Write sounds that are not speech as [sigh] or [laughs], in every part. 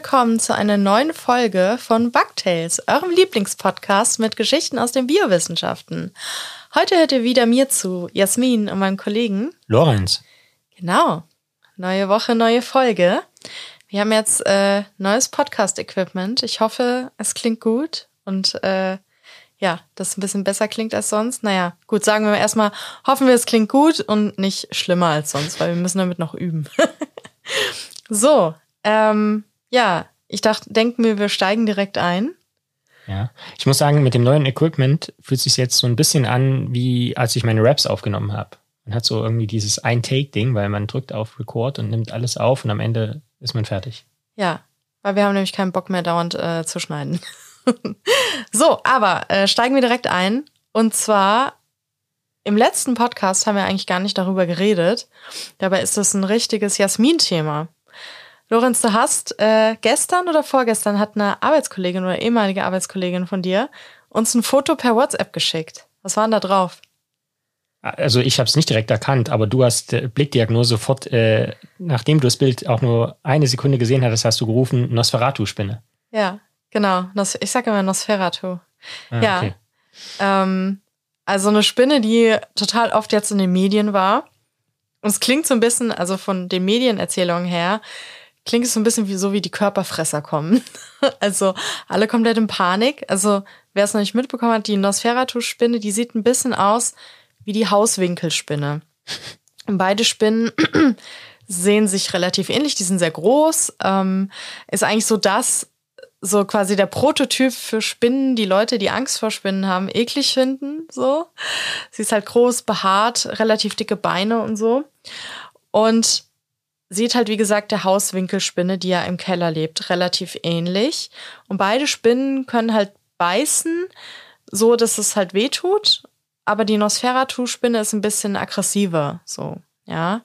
Willkommen zu einer neuen Folge von Bugtails, eurem Lieblingspodcast mit Geschichten aus den Biowissenschaften. Heute hört ihr wieder mir zu, Jasmin und meinem Kollegen Lorenz. Genau. Neue Woche, neue Folge. Wir haben jetzt äh, neues Podcast-Equipment. Ich hoffe, es klingt gut und äh, ja, das ein bisschen besser klingt als sonst. Naja, gut, sagen wir erstmal, hoffen wir, es klingt gut und nicht schlimmer als sonst, weil wir müssen damit noch üben. [laughs] so, ähm, ja, ich dachte, denken wir, wir steigen direkt ein. Ja, ich muss sagen, mit dem neuen Equipment fühlt sich jetzt so ein bisschen an, wie als ich meine Raps aufgenommen habe. Man hat so irgendwie dieses Ein-Take-Ding, weil man drückt auf Record und nimmt alles auf und am Ende ist man fertig. Ja, weil wir haben nämlich keinen Bock mehr dauernd äh, zu schneiden. [laughs] so, aber äh, steigen wir direkt ein. Und zwar im letzten Podcast haben wir eigentlich gar nicht darüber geredet. Dabei ist das ein richtiges Jasmin-Thema. Lorenz, du hast äh, gestern oder vorgestern hat eine Arbeitskollegin oder ehemalige Arbeitskollegin von dir uns ein Foto per WhatsApp geschickt. Was war denn da drauf? Also ich habe es nicht direkt erkannt, aber du hast äh, Blickdiagnose sofort, äh, nachdem du das Bild auch nur eine Sekunde gesehen hattest, hast du gerufen Nosferatu-Spinne. Ja, genau. Ich sage immer Nosferatu. Ah, ja. Okay. Ähm, also eine Spinne, die total oft jetzt in den Medien war. Und es klingt so ein bisschen, also von den Medienerzählungen her, klingt es so ein bisschen wie so wie die Körperfresser kommen. [laughs] also alle komplett in Panik. Also wer es noch nicht mitbekommen hat, die Nosferatu-Spinne, die sieht ein bisschen aus wie die Hauswinkelspinne. Beide Spinnen [clears throat] sehen sich relativ ähnlich, die sind sehr groß. Ähm, ist eigentlich so das, so quasi der Prototyp für Spinnen, die Leute, die Angst vor Spinnen haben, eklig finden. So. Sie ist halt groß, behaart, relativ dicke Beine und so. Und sieht halt, wie gesagt, der Hauswinkelspinne, die ja im Keller lebt, relativ ähnlich. Und beide Spinnen können halt beißen, so dass es halt weh tut. Aber die Nosferatu-Spinne ist ein bisschen aggressiver, so, ja.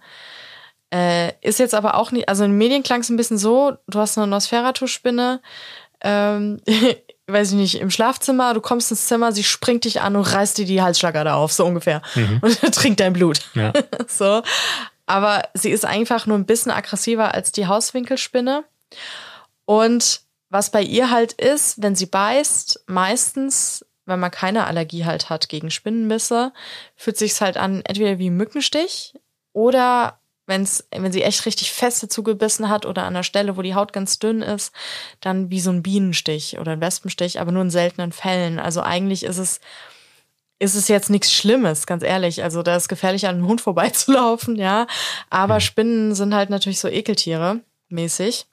Äh, ist jetzt aber auch nicht, also in den Medien klang es ein bisschen so, du hast eine Nosferatu-Spinne, ähm, [laughs] weiß ich nicht, im Schlafzimmer, du kommst ins Zimmer, sie springt dich an und reißt dir die Halsschlagader auf, so ungefähr. Mhm. [laughs] Und trinkt dein Blut. Ja. [laughs] so. Aber sie ist einfach nur ein bisschen aggressiver als die Hauswinkelspinne. Und was bei ihr halt ist, wenn sie beißt, meistens, wenn man keine Allergie halt hat gegen Spinnenbisse, fühlt sich's halt an entweder wie Mückenstich oder wenn's, wenn sie echt richtig feste zugebissen hat oder an der Stelle, wo die Haut ganz dünn ist, dann wie so ein Bienenstich oder ein Wespenstich, aber nur in seltenen Fällen. Also eigentlich ist es ist es jetzt nichts Schlimmes, ganz ehrlich. Also da ist gefährlich, an einem Hund vorbeizulaufen, ja. Aber mhm. Spinnen sind halt natürlich so Ekeltiere mäßig.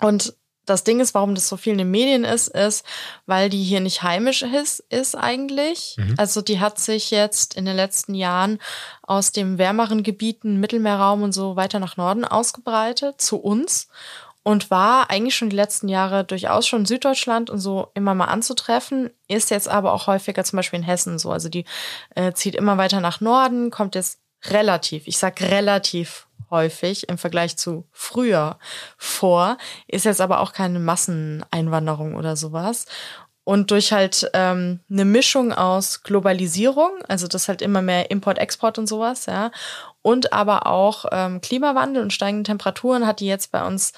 Und das Ding ist, warum das so viel in den Medien ist, ist, weil die hier nicht heimisch ist, ist eigentlich. Mhm. Also die hat sich jetzt in den letzten Jahren aus dem wärmeren Gebieten, Mittelmeerraum und so weiter nach Norden ausgebreitet, zu uns und war eigentlich schon die letzten Jahre durchaus schon in Süddeutschland und so immer mal anzutreffen, ist jetzt aber auch häufiger zum Beispiel in Hessen so. Also die äh, zieht immer weiter nach Norden, kommt jetzt relativ, ich sag relativ häufig im Vergleich zu früher vor, ist jetzt aber auch keine Masseneinwanderung oder sowas. Und durch halt ähm, eine Mischung aus Globalisierung, also das halt immer mehr Import, Export und sowas, ja, und aber auch ähm, Klimawandel und steigende Temperaturen hat die jetzt bei uns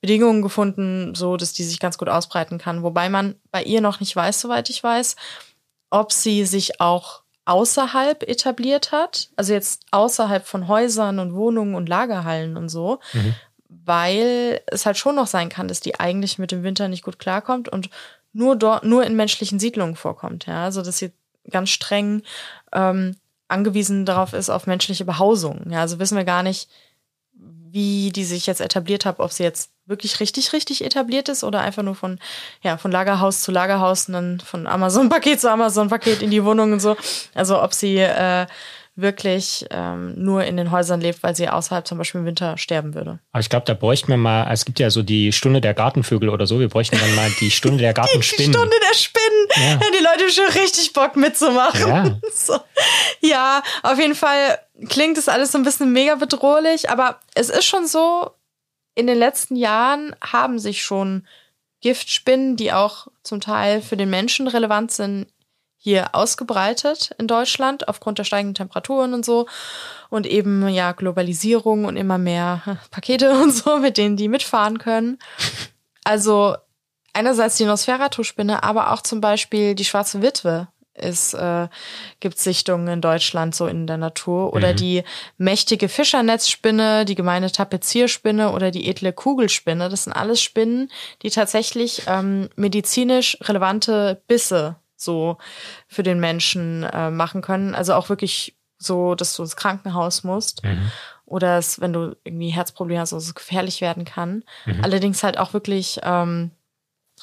Bedingungen gefunden, so dass die sich ganz gut ausbreiten kann. Wobei man bei ihr noch nicht weiß, soweit ich weiß, ob sie sich auch außerhalb etabliert hat, also jetzt außerhalb von Häusern und Wohnungen und Lagerhallen und so, mhm. weil es halt schon noch sein kann, dass die eigentlich mit dem Winter nicht gut klarkommt und nur dort, nur in menschlichen Siedlungen vorkommt, ja, also dass sie ganz streng ähm, angewiesen darauf ist auf menschliche Behausung. Ja, also wissen wir gar nicht, wie die sich jetzt etabliert hat, ob sie jetzt wirklich richtig, richtig etabliert ist oder einfach nur von, ja, von Lagerhaus zu Lagerhaus und dann von Amazon-Paket [laughs] zu Amazon-Paket in die Wohnung und so. Also ob sie äh, wirklich ähm, nur in den Häusern lebt, weil sie außerhalb zum Beispiel im Winter sterben würde. Aber ich glaube, da bräuchten wir mal, es gibt ja so die Stunde der Gartenvögel oder so, wir bräuchten dann mal die Stunde der [laughs] Gartenspinnen. Die, Stunde der Spinnen! Ja. ja. die Leute schon richtig Bock mitzumachen. Ja. [laughs] So. ja, auf jeden Fall klingt das alles so ein bisschen mega bedrohlich, aber es ist schon so, in den letzten Jahren haben sich schon Giftspinnen, die auch zum Teil für den Menschen relevant sind, hier ausgebreitet in Deutschland aufgrund der steigenden Temperaturen und so. Und eben ja Globalisierung und immer mehr [laughs] Pakete [laughs] und so, mit denen die mitfahren können. Also einerseits die Nosferatu-Spinne, aber auch zum Beispiel die schwarze Witwe ist, äh, gibt Sichtungen in Deutschland so in der Natur. Oder mhm. die mächtige Fischernetzspinne, die gemeine Tapezierspinne oder die edle Kugelspinne. Das sind alles Spinnen, die tatsächlich ähm, medizinisch relevante Bisse so für den Menschen äh, machen können. Also auch wirklich so, dass du ins Krankenhaus musst. Mhm. Oder es, wenn du irgendwie Herzprobleme hast, dass es gefährlich werden kann. Mhm. Allerdings halt auch wirklich ähm,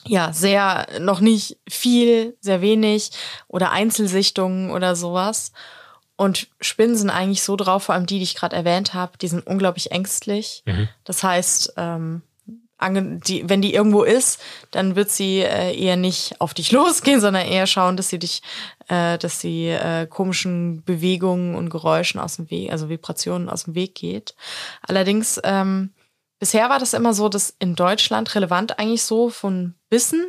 ja, sehr, noch nicht viel, sehr wenig oder Einzelsichtungen oder sowas. Und Spinnen sind eigentlich so drauf, vor allem die, die ich gerade erwähnt habe, die sind unglaublich ängstlich. Mhm. Das heißt, ähm, die, wenn die irgendwo ist, dann wird sie äh, eher nicht auf dich [laughs] losgehen, sondern eher schauen, dass sie dich, äh, dass sie äh, komischen Bewegungen und Geräuschen aus dem Weg, also Vibrationen aus dem Weg geht. Allerdings ähm, Bisher war das immer so, dass in Deutschland relevant eigentlich so von Bissen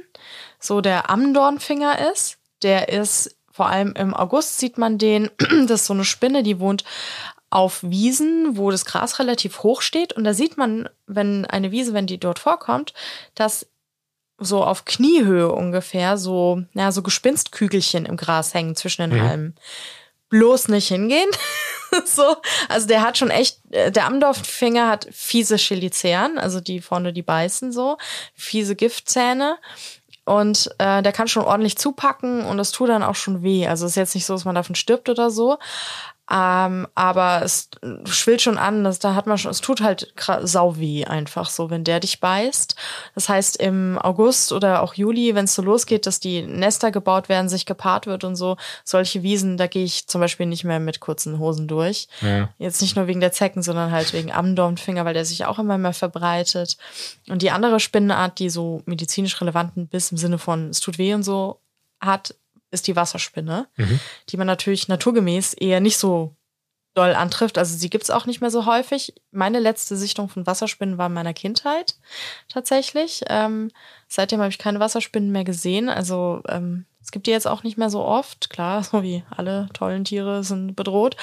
so der Amdornfinger ist. Der ist vor allem im August sieht man den. [clears throat] Das ist so eine Spinne, die wohnt auf Wiesen, wo das Gras relativ hoch steht. Und da sieht man, wenn eine Wiese, wenn die dort vorkommt, dass so auf Kniehöhe ungefähr so, ja, so Gespinstkügelchen im Gras hängen zwischen den mhm. Halmen. Bloß nicht hingehen. [laughs] so, also der hat schon echt, äh, der Amdorffinger hat fiese Cheliceren, also die vorne, die beißen so, fiese Giftzähne. Und äh, der kann schon ordentlich zupacken und das tut dann auch schon weh. Also ist jetzt nicht so, dass man davon stirbt oder so. Ähm, aber es schwillt schon an, dass, da hat man schon, es tut halt sau weh einfach so, wenn der dich beißt. Das heißt, im August oder auch Juli, wenn es so losgeht, dass die Nester gebaut werden, sich gepaart wird und so, solche Wiesen, da gehe ich zum Beispiel nicht mehr mit kurzen Hosen durch. Ja. Jetzt nicht nur wegen der Zecken, sondern halt wegen Amdornfinger, weil der sich auch immer mehr verbreitet. Und die andere Spinnenart, die so medizinisch relevanten Biss im Sinne von es tut weh und so hat, ist die Wasserspinne, mhm. die man natürlich naturgemäß eher nicht so doll antrifft. Also sie gibt es auch nicht mehr so häufig. Meine letzte Sichtung von Wasserspinnen war in meiner Kindheit tatsächlich. Ähm, seitdem habe ich keine Wasserspinnen mehr gesehen. Also ähm, es gibt die jetzt auch nicht mehr so oft. Klar, [laughs] so wie alle tollen Tiere sind bedroht.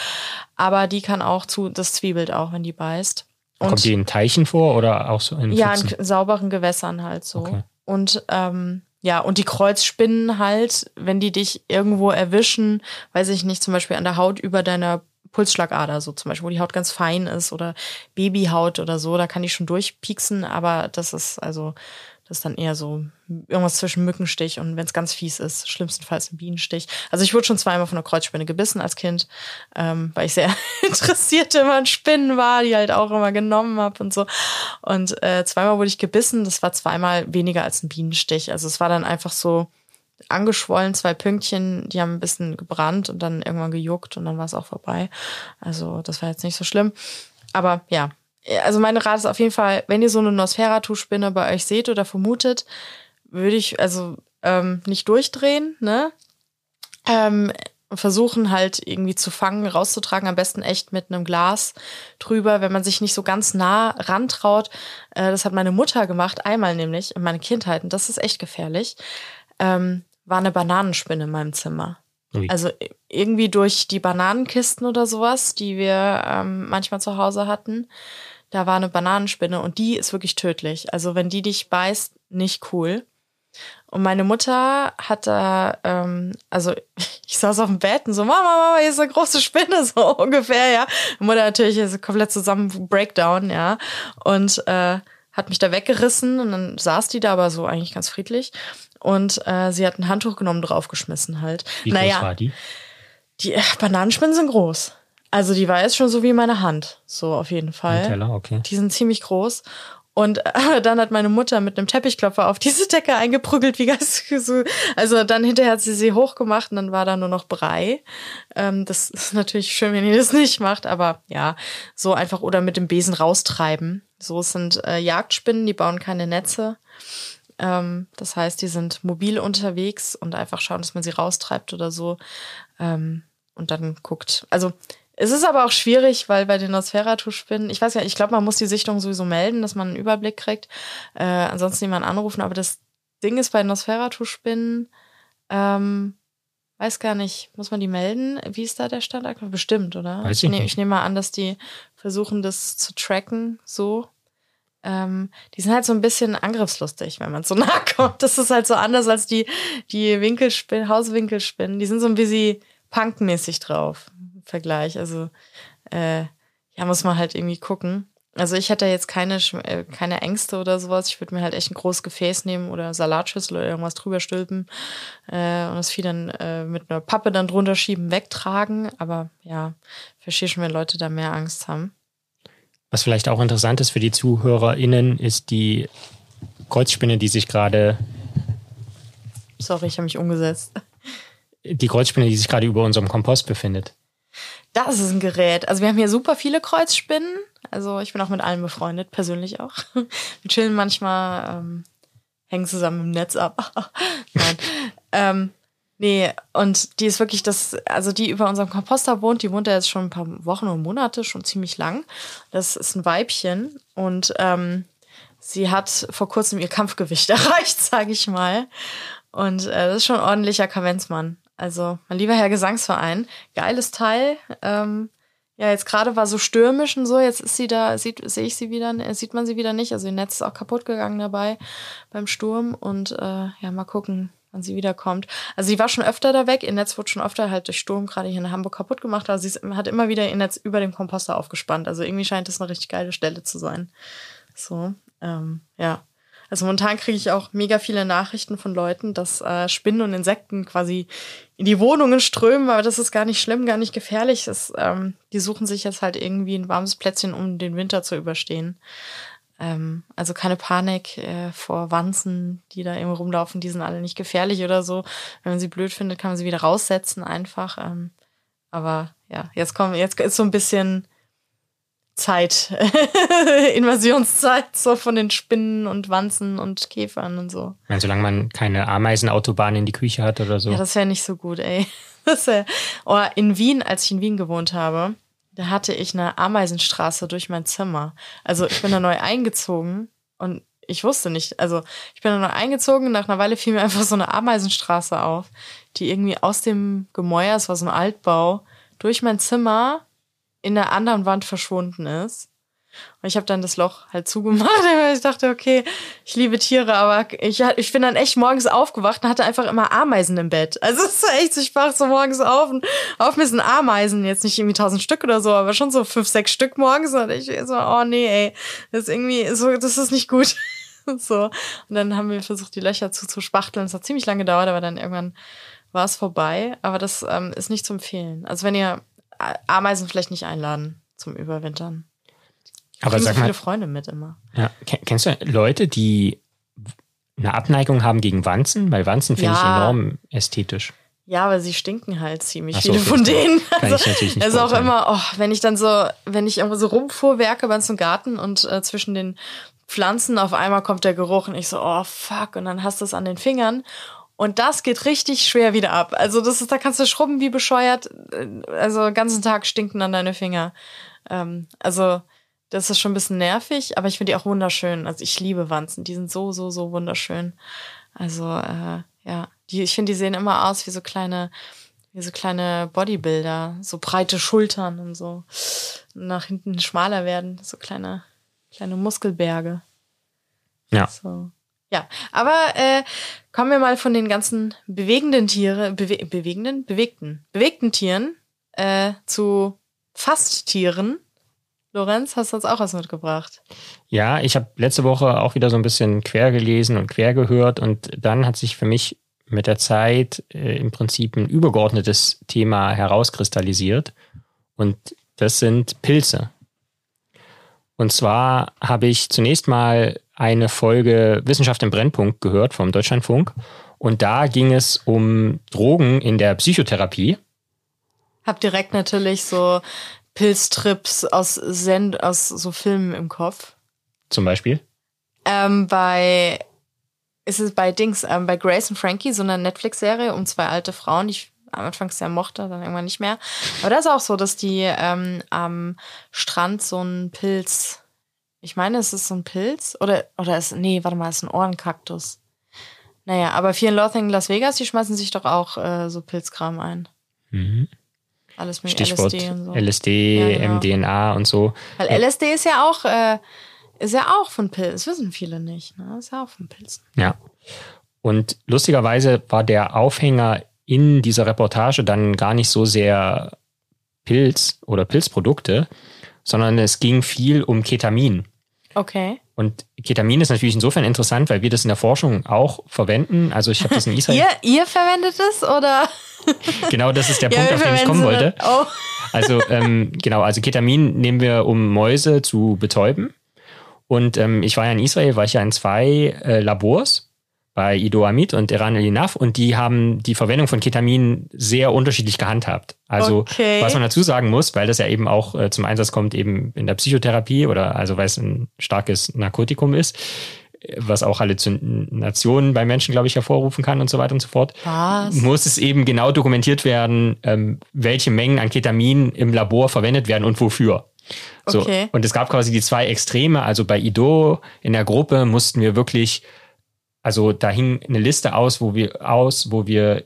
Aber die kann auch zu, das zwiebelt auch, wenn die beißt. Und, Kommt die in Teichen vor oder auch so in Ja, in sauberen Gewässern halt so. Okay. Und ähm, ja, und die Kreuzspinnen halt, wenn die dich irgendwo erwischen, weiß ich nicht, zum Beispiel an der Haut über deiner Pulsschlagader, so zum Beispiel, wo die Haut ganz fein ist oder Babyhaut oder so, da kann ich schon durchpieksen, aber das ist also ist dann eher so irgendwas zwischen Mückenstich und wenn es ganz fies ist, schlimmstenfalls ein Bienenstich. Also ich wurde schon zweimal von einer Kreuzspinne gebissen als Kind, ähm, weil ich sehr [laughs] interessiert immer an Spinnen war, die halt auch immer genommen habe und so. Und äh, zweimal wurde ich gebissen, das war zweimal weniger als ein Bienenstich. Also es war dann einfach so angeschwollen, zwei Pünktchen, die haben ein bisschen gebrannt und dann irgendwann gejuckt und dann war es auch vorbei. Also das war jetzt nicht so schlimm. Aber ja, also meine Rat ist auf jeden Fall, wenn ihr so eine Nosferatu-Spinne bei euch seht oder vermutet, würde ich also ähm, nicht durchdrehen, ne? Ähm, versuchen halt irgendwie zu fangen, rauszutragen, am besten echt mit einem Glas drüber, wenn man sich nicht so ganz nah rantraut. Äh, das hat meine Mutter gemacht, einmal nämlich in meiner Kindheit, und das ist echt gefährlich. Ähm, war eine Bananenspinne in meinem Zimmer. Also irgendwie durch die Bananenkisten oder sowas, die wir ähm, manchmal zu Hause hatten, da war eine Bananenspinne und die ist wirklich tödlich. Also wenn die dich beißt, nicht cool. Und meine Mutter hat da, ähm, also [laughs] ich saß auf dem Bett und so, Mama, Mama, hier ist eine große Spinne, [laughs] so ungefähr, ja. Die Mutter natürlich ist komplett zusammen Breakdown, ja. Und äh, hat mich da weggerissen und dann saß die da aber so eigentlich ganz friedlich. Und äh, sie hat ein Handtuch genommen, draufgeschmissen halt. Wie naja, groß war die? Die äh, Bananenspinnen sind groß. Also die war jetzt schon so wie meine Hand, so auf jeden Fall. Teller, okay. Die sind ziemlich groß. Und äh, dann hat meine Mutter mit einem Teppichklopfer auf diese Decke eingeprügelt, wie ganz [laughs] so. Also dann hinterher hat sie sie hochgemacht und dann war da nur noch Brei. Ähm, das ist natürlich schön, wenn ihr das nicht macht, aber ja, so einfach oder mit dem Besen raustreiben. So sind äh, Jagdspinnen, die bauen keine Netze. Ähm, das heißt, die sind mobil unterwegs und einfach schauen, dass man sie raustreibt oder so. Ähm, und dann guckt. Also es ist aber auch schwierig, weil bei den Nosferatu-Spinnen, ich weiß ja, ich glaube, man muss die Sichtung sowieso melden, dass man einen Überblick kriegt. Äh, ansonsten jemanden anrufen. Aber das Ding ist bei Nosferatu-Spinnen, ähm, weiß gar nicht, muss man die melden? Wie ist da der Stand? Bestimmt, oder? Weiß ich nicht. Ich nehme mal an, dass die versuchen, das zu tracken, so. Ähm, die sind halt so ein bisschen angriffslustig, wenn man so [laughs] nah kommt. Das ist halt so anders als die, die Winkelspinnen, Hauswinkelspinnen. Die sind so ein bisschen punkmäßig drauf Vergleich. Also, äh, ja, muss man halt irgendwie gucken. Also ich hätte jetzt keine, äh, keine Ängste oder sowas. Ich würde mir halt echt ein großes Gefäß nehmen oder Salatschüssel oder irgendwas drüber stülpen äh, und das Vieh dann äh, mit einer Pappe dann drunter schieben, wegtragen. Aber ja, verstehe schon, wenn Leute da mehr Angst haben. Was vielleicht auch interessant ist für die ZuhörerInnen, ist die Kreuzspinne, die sich gerade. Sorry, ich habe mich umgesetzt. Die Kreuzspinne, die sich gerade über unserem Kompost befindet. Das ist ein Gerät. Also wir haben hier super viele Kreuzspinnen. Also ich bin auch mit allen befreundet, persönlich auch. [laughs] Wir chillen manchmal, ähm, hängen zusammen im Netz ab. [laughs] Nein. ähm, nee, und die ist wirklich das, also die über unserem Komposter wohnt, die wohnt ja jetzt schon ein paar Wochen und Monate, schon ziemlich lang. Das ist ein Weibchen und ähm, sie hat vor kurzem ihr Kampfgewicht [laughs] erreicht, sage ich mal. Und äh, das ist schon ein ordentlicher Kavenzmann. Also, mein lieber Herr Gesangsverein, geiles Teil. Ähm, ja, jetzt gerade war so stürmisch und so, jetzt ist sie da, sieht, sehe ich sie wieder, äh, sieht man sie wieder nicht. Also ihr Netz ist auch kaputt gegangen dabei beim Sturm und äh, ja, mal gucken, wann sie wiederkommt. Also sie war schon öfter da weg, ihr Netz wurde schon öfter halt durch Sturm gerade hier in Hamburg kaputt gemacht, aber sie ist, hat immer wieder ihr Netz über dem Komposter aufgespannt. Also irgendwie scheint das eine richtig geile Stelle zu sein. So, ähm, ja. Also momentan kriege ich auch mega viele Nachrichten von Leuten, dass äh, Spinnen und Insekten quasi in die Wohnungen strömen, aber das ist gar nicht schlimm, gar nicht gefährlich. Das, ähm, die suchen sich jetzt halt irgendwie ein warmes Plätzchen, um den Winter zu überstehen. Ähm, also keine Panik äh, vor Wanzen, die da irgendwo rumlaufen, die sind alle nicht gefährlich oder so. Wenn man sie blöd findet, kann man sie wieder raussetzen einfach. Ähm, aber ja, jetzt kommen, jetzt ist so ein bisschen Zeit, [laughs] Invasionszeit, so von den Spinnen und Wanzen und Käfern und so. Ich meine, solange man keine Ameisenautobahn in die Küche hat oder so. Ja, das wäre nicht so gut, ey. [laughs] Das wär, oh, in Wien, als ich in Wien gewohnt habe, da hatte ich eine Ameisenstraße durch mein Zimmer. Also ich bin da neu eingezogen und ich wusste nicht, also ich bin da neu eingezogen, nach einer Weile fiel mir einfach so eine Ameisenstraße auf, die irgendwie aus dem Gemäuer, es war so ein Altbau, durch mein Zimmer in der anderen Wand verschwunden ist. Und ich habe dann das Loch halt zugemacht, [laughs] weil ich dachte, okay, ich liebe Tiere, aber ich, ich bin dann echt morgens aufgewacht und hatte einfach immer Ameisen im Bett. Also es ist echt, ich wach so morgens auf und auf mir sind Ameisen, jetzt nicht irgendwie tausend Stück oder so, aber schon so fünf, sechs Stück morgens und ich so, oh nee, ey, das ist irgendwie so, das ist nicht gut. [laughs] so. Und dann haben wir versucht, die Löcher zuzuspachteln. Es hat ziemlich lange gedauert, aber dann irgendwann war es vorbei. Aber das ähm, ist nicht zu empfehlen. Also wenn ihr Ameisen vielleicht nicht einladen zum Überwintern. Aber sag so viele mal, Freunde mit immer. Ja, kennst du Leute, die eine Abneigung haben gegen Wanzen? Weil Wanzen finde Ja. ich enorm ästhetisch. Ja, aber sie stinken halt ziemlich so, viele von denen. kann Also, ich natürlich nicht also auch immer, oh, wenn ich dann so, wenn ich irgendwo so rumfuhrwerke bei uns im Garten und äh, zwischen den Pflanzen auf einmal kommt der Geruch und ich so, oh fuck, und dann hast du es an den Fingern. Und das geht richtig schwer wieder ab. Also das ist, da kannst du schrubben wie bescheuert. Also den ganzen Tag stinken dann deine Finger. Ähm, also das ist schon ein bisschen nervig, aber ich finde die auch wunderschön. Also ich liebe Wanzen. Die sind so, so, so wunderschön. Also äh, ja, die, ich finde, die sehen immer aus wie so kleine, wie so kleine Bodybuilder, so breite Schultern und so nach hinten schmaler werden, so kleine, kleine Muskelberge. Ja. So. Ja, aber äh, kommen wir mal von den ganzen bewegenden Tiere, bewe bewegenden, bewegten, bewegten Tieren äh, zu Fasttieren. Lorenz, hast du uns auch was mitgebracht? Ja, ich habe letzte Woche auch wieder so ein bisschen quer gelesen und quer gehört und dann hat sich für mich mit der Zeit äh, im Prinzip ein übergeordnetes Thema herauskristallisiert und das sind Pilze. Und zwar habe ich zunächst mal eine Folge Wissenschaft im Brennpunkt gehört vom Deutschlandfunk und da ging es um Drogen in der Psychotherapie. Hab direkt natürlich so Pilztrips aus Send aus so Filmen im Kopf. Zum Beispiel. Ähm, bei ist es bei Dings, ähm, bei Grace und Frankie, so eine Netflix-Serie um zwei alte Frauen, ich am Anfang sehr mochte, dann irgendwann nicht mehr. Aber da ist auch so, dass die ähm, am Strand so einen Pilz, ich meine, es ist so ein Pilz oder oder ist nee, warte mal, es ist ein Ohrenkaktus. Naja, aber Loathing in Las Vegas, die schmeißen sich doch auch äh, so Pilzkram ein. Mhm. Alles mit Stichwort LSD und so. LSD, Ja, genau. MDNA und so. Weil LSD ist ja auch, äh, ist ja auch von Pilzen. Das wissen viele nicht. Ne? Ist ja auch von Pilzen. Ja. Und lustigerweise war der Aufhänger in dieser Reportage dann gar nicht so sehr Pilz oder Pilzprodukte, sondern es ging viel um Ketamin. Okay. Und Ketamin ist natürlich insofern interessant, weil wir das in der Forschung auch verwenden. Also ich habe das in [laughs] Israel. Ihr, ihr verwendet es oder? [laughs] Genau, das ist der [laughs] Punkt, auf den ich kommen wollte. Oh. Also ähm, genau, also Ketamin nehmen wir, um Mäuse zu betäuben. Und ähm, ich war ja in Israel, war ich ja in zwei äh, Labors bei Ido Amit und Eran Elinaf und die haben die Verwendung von Ketamin sehr unterschiedlich gehandhabt. Also Okay. was man dazu sagen muss, weil das ja eben auch äh, zum Einsatz kommt eben in der Psychotherapie oder also weil es ein starkes Narkotikum ist, was auch Halluzinationen bei Menschen, glaube ich, hervorrufen kann und so weiter und so fort Was? muss es eben genau dokumentiert werden, ähm, welche Mengen an Ketamin im Labor verwendet werden und wofür. So. Okay. Und es gab quasi die zwei Extreme. Also bei Ido in der Gruppe mussten wir wirklich, also da hing eine Liste aus, wo wir aus, wo wir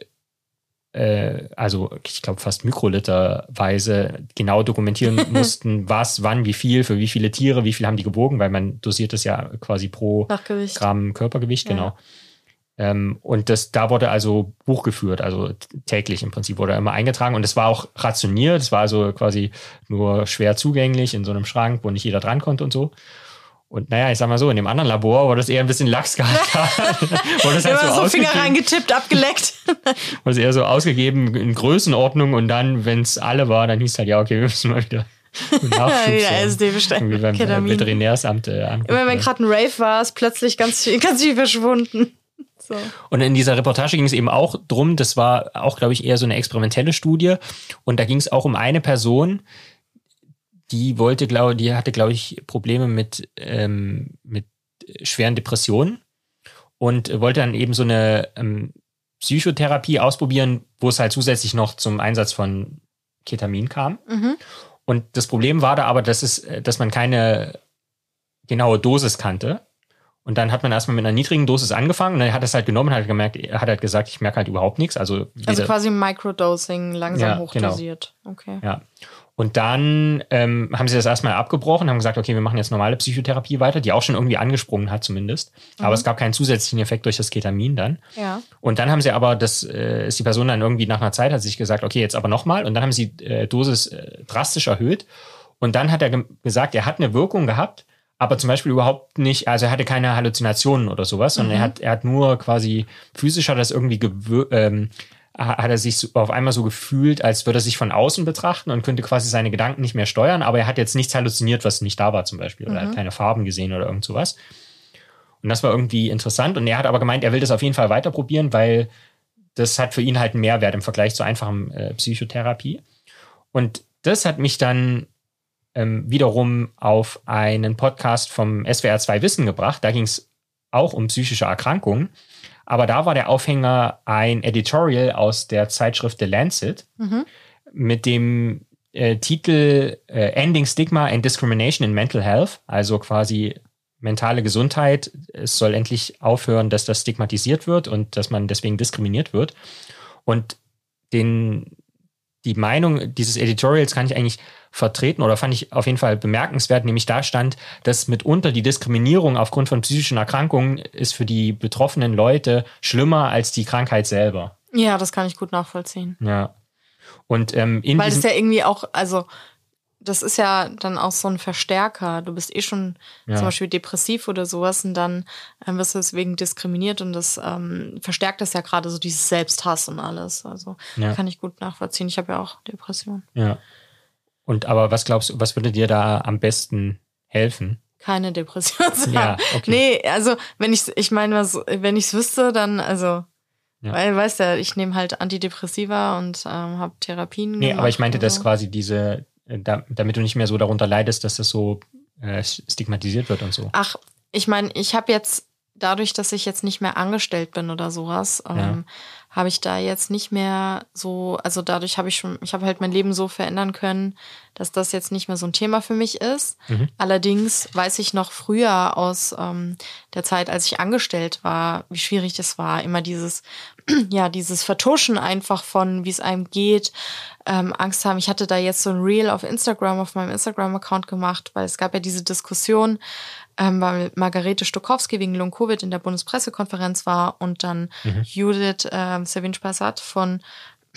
äh, also ich glaube fast mikroliterweise genau dokumentieren [laughs] mussten, was, wann, wie viel, für wie viele Tiere, wie viel haben die gewogen, weil man dosiert das ja quasi pro. Gramm Körpergewicht, Ja. genau. Ähm, und das, da wurde also Buch geführt, also täglich im Prinzip wurde immer eingetragen und es war auch rationiert, es war also quasi nur schwer zugänglich in so einem Schrank, wo nicht jeder dran konnte und so. Und naja, ich sag mal so, in dem anderen Labor wurde das eher ein bisschen lax gehalten. [laughs] wurde das halt so, so Finger reingetippt, abgeleckt. [laughs] wurde es eher so ausgegeben in Größenordnung und dann, wenn es alle war, dann hieß es halt, ja, okay, wir müssen mal wieder [laughs] Nachschub Wieder. LSD bestellen. Irgendwie beim äh, Ketamin. Veterinärsamt äh. Immer wenn gerade ein Rave war, ist plötzlich ganz viel, ganz viel verschwunden. So. Und in dieser Reportage ging es eben auch drum, das war auch, glaube ich, eher so eine experimentelle Studie. Und da ging es auch um eine Person, die wollte, glaube die hatte, glaube ich, Probleme mit, ähm, mit schweren Depressionen und wollte dann eben so eine ähm, Psychotherapie ausprobieren, wo es halt zusätzlich noch zum Einsatz von Ketamin kam. Mhm. Und das Problem war da aber, dass es, äh, dass man keine genaue Dosis kannte. Und dann hat man erstmal mit einer niedrigen Dosis angefangen und dann hat er es halt genommen und hat gemerkt, er hat halt gesagt, ich merke halt überhaupt nichts. Also, Also quasi Microdosing, langsam Ja, genau. hochdosiert. Okay. ja. Und dann ähm, haben sie das erstmal abgebrochen, haben gesagt, okay, wir machen jetzt normale Psychotherapie weiter, die auch schon irgendwie angesprungen hat zumindest. Aber es gab keinen zusätzlichen Effekt durch das Ketamin dann. Ja. Und dann haben sie aber, das äh, ist die Person dann irgendwie nach einer Zeit, hat sich gesagt, okay, jetzt aber nochmal. Und dann haben sie äh, Dosis äh, drastisch erhöht. Und dann hat er ge gesagt, er hat eine Wirkung gehabt, aber zum Beispiel überhaupt nicht, also er hatte keine Halluzinationen oder sowas, sondern er hat, er hat nur quasi physisch hat das irgendwie ähm, hat er sich auf einmal so gefühlt, als würde er sich von außen betrachten und könnte quasi seine Gedanken nicht mehr steuern, aber er hat jetzt nichts halluziniert, was nicht da war zum Beispiel, oder er hat keine Farben gesehen oder irgend sowas. Und das war irgendwie interessant. Und er hat aber gemeint, er will das auf jeden Fall weiter probieren, weil das hat für ihn halt einen Mehrwert im Vergleich zu einfachem äh, Psychotherapie. Und das hat mich dann ähm, wiederum auf einen Podcast vom SWR 2 Wissen gebracht. Da ging es auch um psychische Erkrankungen. Aber da war der Aufhänger ein Editorial aus der Zeitschrift The Lancet Mhm. mit dem äh, Titel äh, Ending Stigma and Discrimination in Mental Health, also quasi mentale Gesundheit. Es soll endlich aufhören, dass das stigmatisiert wird und dass man deswegen diskriminiert wird. Und den, die Meinung dieses Editorials kann ich eigentlich vertreten oder fand ich auf jeden Fall bemerkenswert, nämlich da stand, dass mitunter die Diskriminierung aufgrund von psychischen Erkrankungen ist für die betroffenen Leute schlimmer als die Krankheit selber. Ja, das kann ich gut nachvollziehen. Ja. Und ähm, in Weil das ja irgendwie auch, also das ist ja dann auch so ein Verstärker. Du bist eh schon Ja. zum Beispiel depressiv oder sowas und dann ähm, wirst du deswegen diskriminiert und das ähm, verstärkt das ja gerade so dieses Selbsthass und alles. Also Ja. kann ich gut nachvollziehen. Ich habe ja auch Depressionen. Ja. Und aber was glaubst du, was würde dir da am besten helfen? Keine Depression [laughs] zu Ja, haben. okay. Nee, also wenn ich ich meine, was- wenn ich es wüsste, dann, also, Ja. weil, weißt du, ich nehme halt Antidepressiva und ähm, habe Therapien. Nee, aber ich meinte, und dass so. quasi diese, äh, da, damit du nicht mehr so darunter leidest, dass das so äh, stigmatisiert wird und so. Ach, ich meine, ich habe jetzt dadurch, dass ich jetzt nicht mehr angestellt bin oder sowas, ähm, habe ich da jetzt nicht mehr so, also dadurch habe ich schon, ich habe halt mein Leben so verändern können, dass das jetzt nicht mehr so ein Thema für mich ist. Mhm. Allerdings weiß ich noch früher aus ähm, der Zeit, als ich angestellt war, wie schwierig das war, immer dieses, [clears throat] ja, dieses Vertuschen einfach von, wie es einem geht, ähm, Angst haben. Ich hatte da jetzt so ein Reel auf Instagram, auf meinem Instagram-Account gemacht, weil es gab ja diese Diskussion, ähm, weil Margarete Stokowski wegen Long-Covid in der Bundespressekonferenz war und dann mhm. Judith ähm, Savin-Spassat von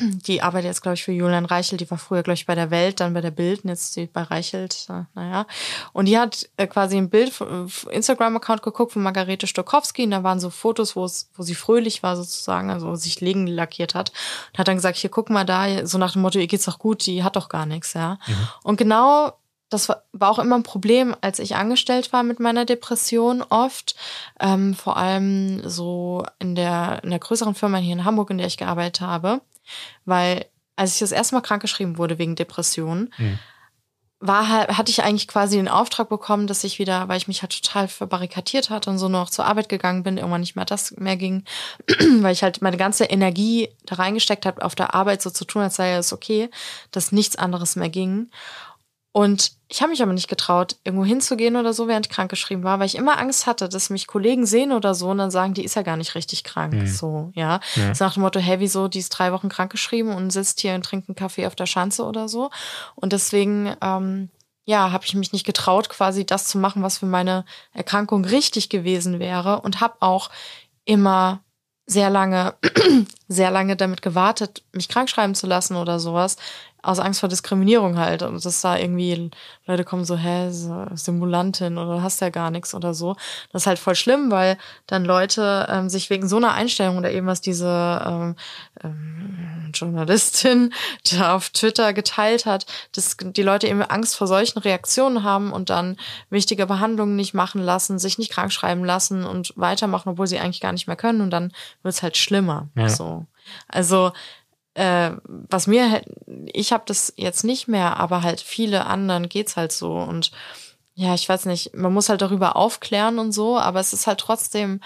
[clears throat] die arbeitet jetzt, glaube ich, für Julian Reichelt. Die war früher, glaube ich, bei der Welt, dann bei der Bild, und jetzt bei Reichelt. Naja. Und die hat äh, quasi ein Bild, Instagram-Account geguckt von Margarete Stokowski. Und da waren so Fotos, wo es, wo sie fröhlich war sozusagen, also sich Legen lackiert hat. Und hat dann gesagt, hier, guck mal da, so nach dem Motto, ihr geht's doch gut, die hat doch gar nichts, ja. Mhm. Und genau das war, auch immer ein Problem, als ich angestellt war mit meiner Depression oft. Ähm, vor allem so in der, in der größeren Firma hier in Hamburg, in der ich gearbeitet habe. Weil als ich das erste Mal krankgeschrieben wurde wegen Depressionen, mhm. war halt, hatte ich eigentlich quasi den Auftrag bekommen, dass ich wieder, weil ich mich halt total verbarrikadiert hatte und so noch zur Arbeit gegangen bin, irgendwann nicht mehr das mehr ging, [clears throat] weil ich halt meine ganze Energie da reingesteckt habe, auf der Arbeit so zu tun, als sei es okay, dass nichts anderes mehr ging. Und ich habe mich aber nicht getraut, irgendwo hinzugehen oder so, während ich krankgeschrieben war, weil ich immer Angst hatte, dass mich Kollegen sehen oder so und dann sagen, die ist ja gar nicht richtig krank. Mhm. So, ja. ja. So nach dem Motto, hey, wieso, die ist drei Wochen krankgeschrieben und sitzt hier und trinkt einen Kaffee auf der Schanze oder so. Und deswegen, ähm, ja, habe ich mich nicht getraut, quasi das zu machen, was für meine Erkrankung richtig gewesen wäre und habe auch immer sehr lange, [clears throat] sehr lange damit gewartet, mich krank schreiben zu lassen oder sowas, aus Angst vor Diskriminierung halt. Und dass da irgendwie Leute kommen so, hä, Simulantin oder hast ja gar nichts oder so. Das ist halt voll schlimm, weil dann Leute ähm, sich wegen so einer Einstellung oder eben was diese ähm, ähm, Journalistin [laughs] da auf Twitter geteilt hat, dass die Leute eben Angst vor solchen Reaktionen haben und dann wichtige Behandlungen nicht machen lassen, sich nicht krank schreiben lassen und weitermachen, obwohl sie eigentlich gar nicht mehr können. Und dann wird es halt schlimmer. Ja. So. Also äh, was mir, ich habe das jetzt nicht mehr, aber halt viele anderen geht's halt so. Und ja, ich weiß nicht, man muss halt darüber aufklären und so, aber es ist halt trotzdem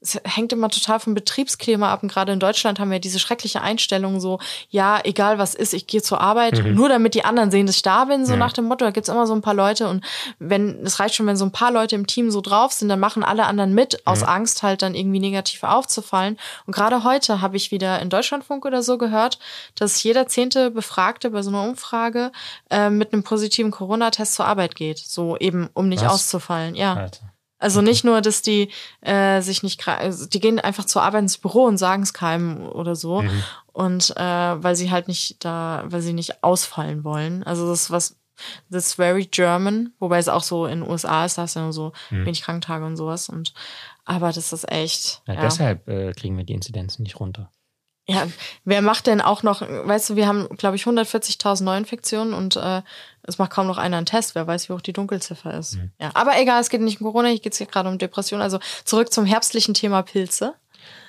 es hängt immer total vom Betriebsklima ab. Und gerade in Deutschland haben wir diese schreckliche Einstellung so, ja, egal was ist, ich gehe zur Arbeit, mhm. nur damit die anderen sehen, dass ich da bin, so ja. nach dem Motto. Da gibt's immer so ein paar Leute und wenn, es reicht schon, wenn so ein paar Leute im Team so drauf sind, dann machen alle anderen mit, aus ja. Angst halt dann irgendwie negativ aufzufallen. Und gerade heute habe ich wieder in Deutschlandfunk oder so gehört, dass jeder zehnte Befragte bei so einer Umfrage äh, mit einem positiven Corona-Test zur Arbeit geht. So eben, um nicht was? auszufallen. Ja. Alter. Also nicht nur, dass die äh, sich nicht, also die gehen einfach zur Arbeit ins Büro und sagen es keinem oder so. Mhm. Und äh, weil sie halt nicht da, weil sie nicht ausfallen wollen. Also das ist was, das ist very German, wobei es auch so in den USA ist, da hast du ja so mhm. wenig Kranktage und sowas. Und aber das ist echt. Ja, ja. Deshalb äh, kriegen wir die Inzidenzen nicht runter. Ja, wer macht denn auch noch, weißt du, wir haben, glaube ich, 140.000 Neuinfektionen und äh, es macht kaum noch einer einen Test. Wer weiß, wie hoch die Dunkelziffer ist. Mhm. Ja, aber egal, es geht nicht um Corona, hier geht es gerade um Depression. Also zurück zum herbstlichen Thema Pilze.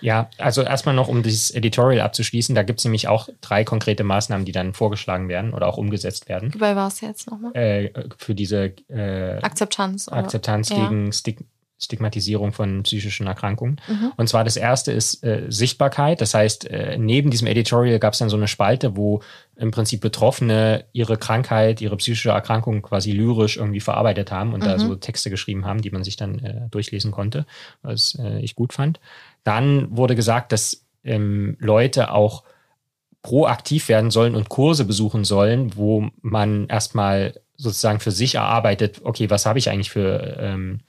Ja, also erstmal noch, um dieses Editorial abzuschließen, da gibt es nämlich auch drei konkrete Maßnahmen, die dann vorgeschlagen werden oder auch umgesetzt werden. Wobei war es jetzt nochmal? Äh, für diese äh, Akzeptanz. Akzeptanz oder? gegen ja. Stigma Stigmatisierung von psychischen Erkrankungen. Mhm. Und zwar das erste ist äh, Sichtbarkeit. Das heißt, äh, neben diesem Editorial gab es dann so eine Spalte, wo im Prinzip Betroffene ihre Krankheit, ihre psychische Erkrankung quasi lyrisch irgendwie verarbeitet haben und mhm. da so Texte geschrieben haben, die man sich dann äh, durchlesen konnte, was äh, ich gut fand. Dann wurde gesagt, dass ähm, Leute auch proaktiv werden sollen und Kurse besuchen sollen, wo man erstmal sozusagen für sich erarbeitet, okay, was habe ich eigentlich für ähm,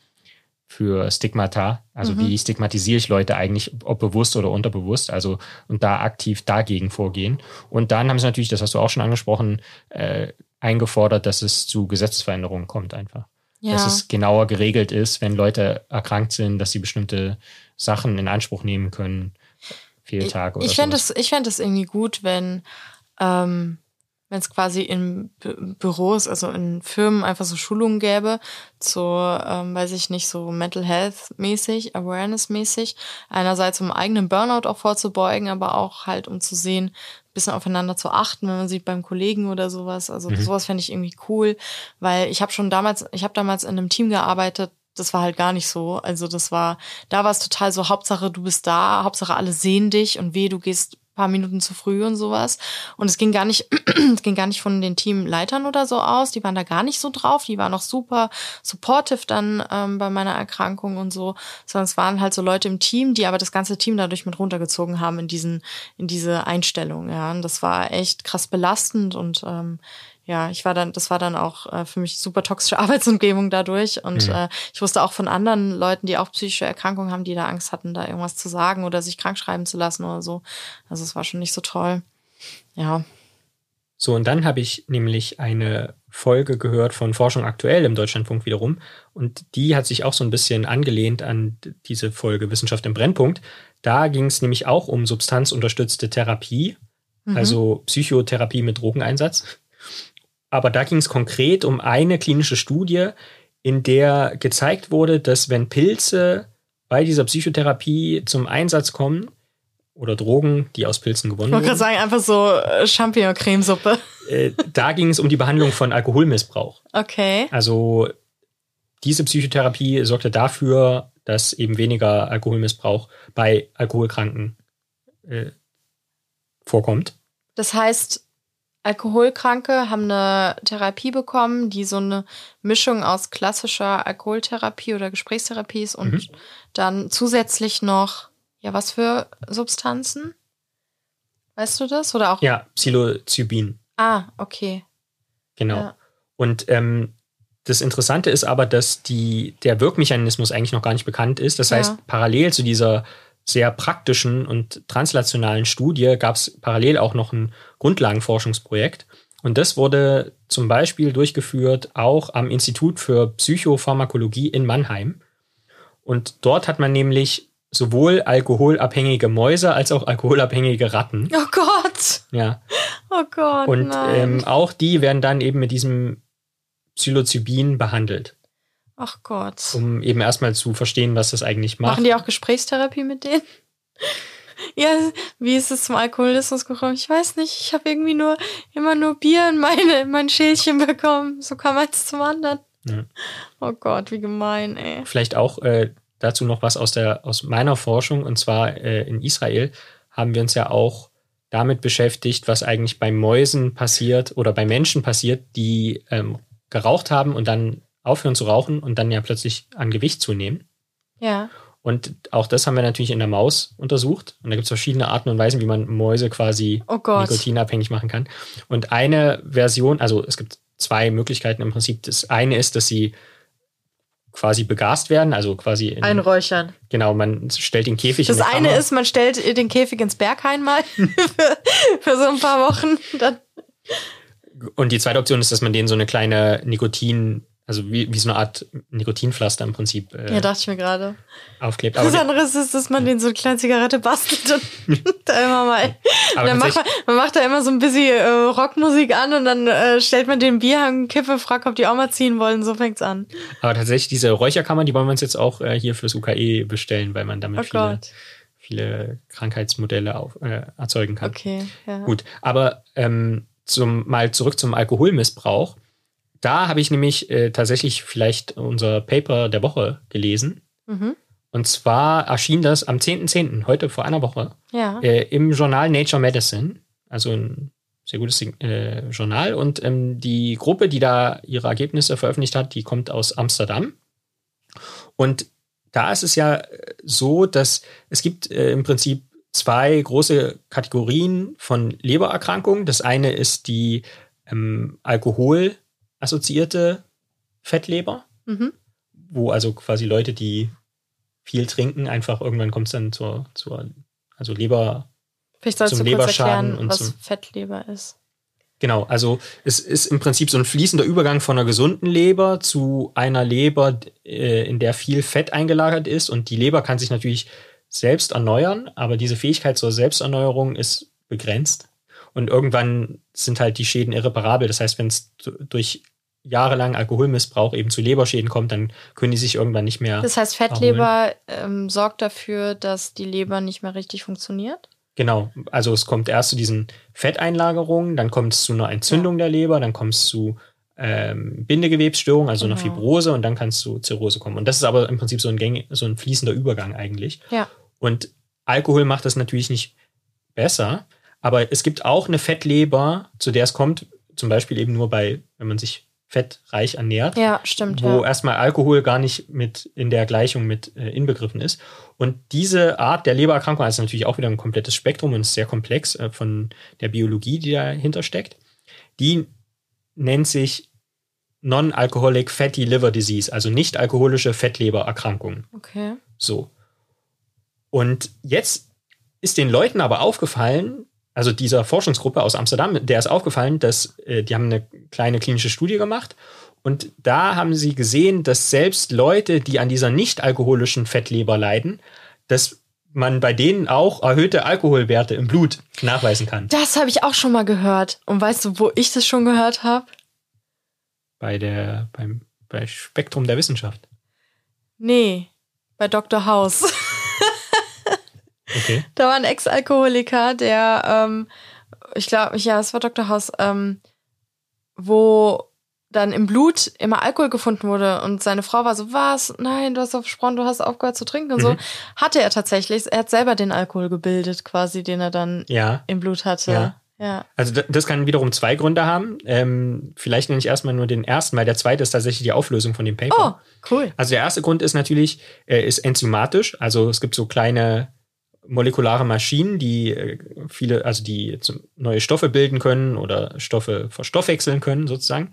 für Stigmata. Also mhm. wie stigmatisiere ich Leute eigentlich, ob bewusst oder unterbewusst, also und da aktiv dagegen vorgehen. Und dann haben sie natürlich, das hast du auch schon angesprochen, äh, eingefordert, dass es zu Gesetzesveränderungen kommt einfach. Ja. Dass es genauer geregelt ist, wenn Leute erkrankt sind, dass sie bestimmte Sachen in Anspruch nehmen können. Fehltag oder Ich, ich fände es irgendwie gut, wenn ähm, wenn es quasi in Büros, also in Firmen einfach so Schulungen gäbe, zu, ähm, weiß ich nicht, so Mental Health mäßig, Awareness mäßig. Einerseits um eigenen Burnout auch vorzubeugen, aber auch halt um zu sehen, ein bisschen aufeinander zu achten, wenn man sieht beim Kollegen oder sowas. Also mhm. sowas fände ich irgendwie cool, weil ich habe schon damals, ich habe damals in einem Team gearbeitet, das war halt gar nicht so. Also das war, da war es total so, Hauptsache du bist da, Hauptsache alle sehen dich und weh, du gehst paar Minuten zu früh und sowas. Und es ging gar nicht, [clears throat] es ging gar nicht von den Teamleitern oder so aus. Die waren da gar nicht so drauf. Die waren auch super supportive dann ähm, bei meiner Erkrankung und so. Sondern es waren halt so Leute im Team, die aber das ganze Team dadurch mit runtergezogen haben in diesen, in diese Einstellung. Ja, und das war echt krass belastend und ähm, ja, ich war dann, das war dann auch äh, für mich super toxische [laughs] Arbeitsumgebung dadurch. Und mhm. äh, ich wusste auch von anderen Leuten, die auch psychische Erkrankungen haben, die da Angst hatten, da irgendwas zu sagen oder sich krank schreiben zu lassen oder so. Also es war schon nicht so toll. Ja. So, und dann habe ich nämlich eine Folge gehört von Forschung aktuell im Deutschlandfunk wiederum. Und die hat sich auch so ein bisschen angelehnt an diese Folge Wissenschaft im Brennpunkt. Da ging es nämlich auch um substanzunterstützte Therapie, mhm. also Psychotherapie mit Drogeneinsatz. Aber da ging es konkret um eine klinische Studie, in der gezeigt wurde, dass wenn Pilze bei dieser Psychotherapie zum Einsatz kommen, oder Drogen, die aus Pilzen gewonnen wurden. Ich wollte gerade sagen, einfach so äh, Champignon-Cremesuppe. Äh, da ging es um die Behandlung von Alkoholmissbrauch. Okay. Also diese Psychotherapie sorgte dafür, dass eben weniger Alkoholmissbrauch bei Alkoholkranken äh, vorkommt. Das heißt, Alkoholkranke haben eine Therapie bekommen, die so eine Mischung aus klassischer Alkoholtherapie oder Gesprächstherapie ist und mhm. dann zusätzlich noch, ja, was für Substanzen? Weißt du das? Oder auch? Ja, Psilocybin. Ah, okay. Genau. Ja. Und ähm, das Interessante ist aber, dass die, der Wirkmechanismus eigentlich noch gar nicht bekannt ist. Das heißt, ja. parallel zu dieser sehr praktischen und translationalen Studie gab es parallel auch noch ein Grundlagenforschungsprojekt. Und das wurde zum Beispiel durchgeführt auch am Institut für Psychopharmakologie in Mannheim. Und dort hat man nämlich sowohl alkoholabhängige Mäuse als auch alkoholabhängige Ratten. Oh Gott! Ja. Oh Gott. Und ähm, auch die werden dann eben mit diesem Psilocybin behandelt. Ach Gott. Um eben erstmal zu verstehen, was das eigentlich macht. Machen die auch Gesprächstherapie mit denen? [laughs] ja, wie ist es zum Alkoholismus gekommen? Ich weiß nicht. Ich habe irgendwie nur immer nur Bier in meine in mein Schälchen bekommen. So kam eins zum anderen. Ja. Oh Gott, wie gemein, ey. Vielleicht auch äh, dazu noch was aus der aus meiner Forschung und zwar äh, in Israel haben wir uns ja auch damit beschäftigt, was eigentlich bei Mäusen passiert oder bei Menschen passiert, die ähm, geraucht haben und dann aufhören zu rauchen und dann ja plötzlich an Gewicht zunehmen. Ja. Und auch das haben wir natürlich in der Maus untersucht. Und da gibt es verschiedene Arten und Weisen, wie man Mäuse quasi oh nikotinabhängig machen kann. Und eine Version, also es gibt zwei Möglichkeiten im Prinzip. Das eine ist, dass sie quasi begast werden, also quasi in, einräuchern. Genau, man stellt den Käfig das in Das eine Kammer. ist, man stellt den Käfig ins Berghain mal [laughs] für, für so ein paar Wochen. Dann. Und die zweite Option ist, dass man denen so eine kleine Nikotin also wie, wie so eine Art Nikotinpflaster im Prinzip. Äh, ja, dachte ich mir gerade. Aufklebt. Aber das andere ist, dass man den so eine kleine Zigarette bastelt und [laughs] da immer mal. Dann macht man, man macht da immer so ein bisschen äh, Rockmusik an und dann äh, stellt man den Bierhang Kippe, fragt, ob die auch mal ziehen wollen. So fängt's an. Aber tatsächlich, diese Räucherkammer, die wollen wir uns jetzt auch äh, hier fürs UKE bestellen, weil man damit oh viele, viele Krankheitsmodelle auf, äh, erzeugen kann. Okay, ja. Gut, aber ähm, zum, mal zurück zum Alkoholmissbrauch. Da habe ich nämlich äh, tatsächlich vielleicht unser Paper der Woche gelesen. Mhm. Und zwar erschien das am 10.10., heute vor einer Woche, ja. äh, im Journal Nature Medicine. Also ein sehr gutes äh, Journal. Und ähm, die Gruppe, die da ihre Ergebnisse veröffentlicht hat, die kommt aus Amsterdam. Und da ist es ja so, dass es gibt äh, im Prinzip zwei große Kategorien von Lebererkrankungen. Das eine ist die ähm, Alkohol- assoziierte Fettleber, mhm. wo also quasi Leute, die viel trinken, einfach irgendwann kommt es dann zur, zur also Leber, Vielleicht sollst zum du Leberschaden erklären, und was zum, Fettleber ist. Genau, also es ist im Prinzip so ein fließender Übergang von einer gesunden Leber zu einer Leber, äh, in der viel Fett eingelagert ist. Und die Leber kann sich natürlich selbst erneuern, aber diese Fähigkeit zur Selbsterneuerung ist begrenzt. Und irgendwann sind halt die Schäden irreparabel. Das heißt, wenn es durch jahrelang Alkoholmissbrauch eben zu Leberschäden kommt, dann können die sich irgendwann nicht mehr. Das heißt, Fettleber ähm, sorgt dafür, dass die Leber nicht mehr richtig funktioniert? Genau, also es kommt erst zu diesen Fetteinlagerungen, dann kommt es zu einer Entzündung ja. der Leber, dann kommt es zu ähm, Bindegewebsstörung, also Genau. einer Fibrose und dann kannst du Zirrhose kommen. Und das ist aber im Prinzip so ein, Gäng, so ein fließender Übergang eigentlich. Ja. Und Alkohol macht das natürlich nicht besser, aber es gibt auch eine Fettleber, zu der es kommt, zum Beispiel eben nur bei, wenn man sich fettreich ernährt, Ja, stimmt. wo ja. erstmal Alkohol gar nicht mit in der Gleichung mit äh, inbegriffen ist. Und diese Art der Lebererkrankung also natürlich auch wieder ein komplettes Spektrum und ist sehr komplex äh, von der Biologie, die dahinter steckt. Die nennt sich Non-Alcoholic Fatty Liver Disease, also nicht alkoholische Fettlebererkrankung. Okay. So. Und jetzt ist den Leuten aber aufgefallen, also dieser Forschungsgruppe aus Amsterdam, der ist aufgefallen, dass äh, die haben eine kleine klinische Studie gemacht und da haben sie gesehen, dass selbst Leute, die an dieser nicht alkoholischen Fettleber leiden, dass man bei denen auch erhöhte Alkoholwerte im Blut nachweisen kann. Das habe ich auch schon mal gehört. Und weißt du, wo ich das schon gehört habe? Bei der beim bei Spektrum der Wissenschaft. Nee, bei Dr. House. [laughs] Okay. da war ein Ex-Alkoholiker, der, ähm, ich glaube, ja, es war Dr. House, ähm, wo dann im Blut immer Alkohol gefunden wurde und seine Frau war so, was? Nein, du hast doch versprochen, du hast aufgehört zu trinken und so. Mhm. Hatte er tatsächlich. Er hat selber den Alkohol gebildet, quasi, den er dann Ja. im Blut hatte. Ja. ja. Also das kann wiederum zwei Gründe haben. Ähm, vielleicht nenne ich erstmal nur den ersten, weil der zweite ist tatsächlich die Auflösung von dem Paper. Oh, cool. Also der erste Grund ist natürlich, äh, ist enzymatisch. Also es gibt so kleine molekulare Maschinen, die äh, viele, also die neue Stoffe bilden können oder Stoffe verstoffwechseln können sozusagen.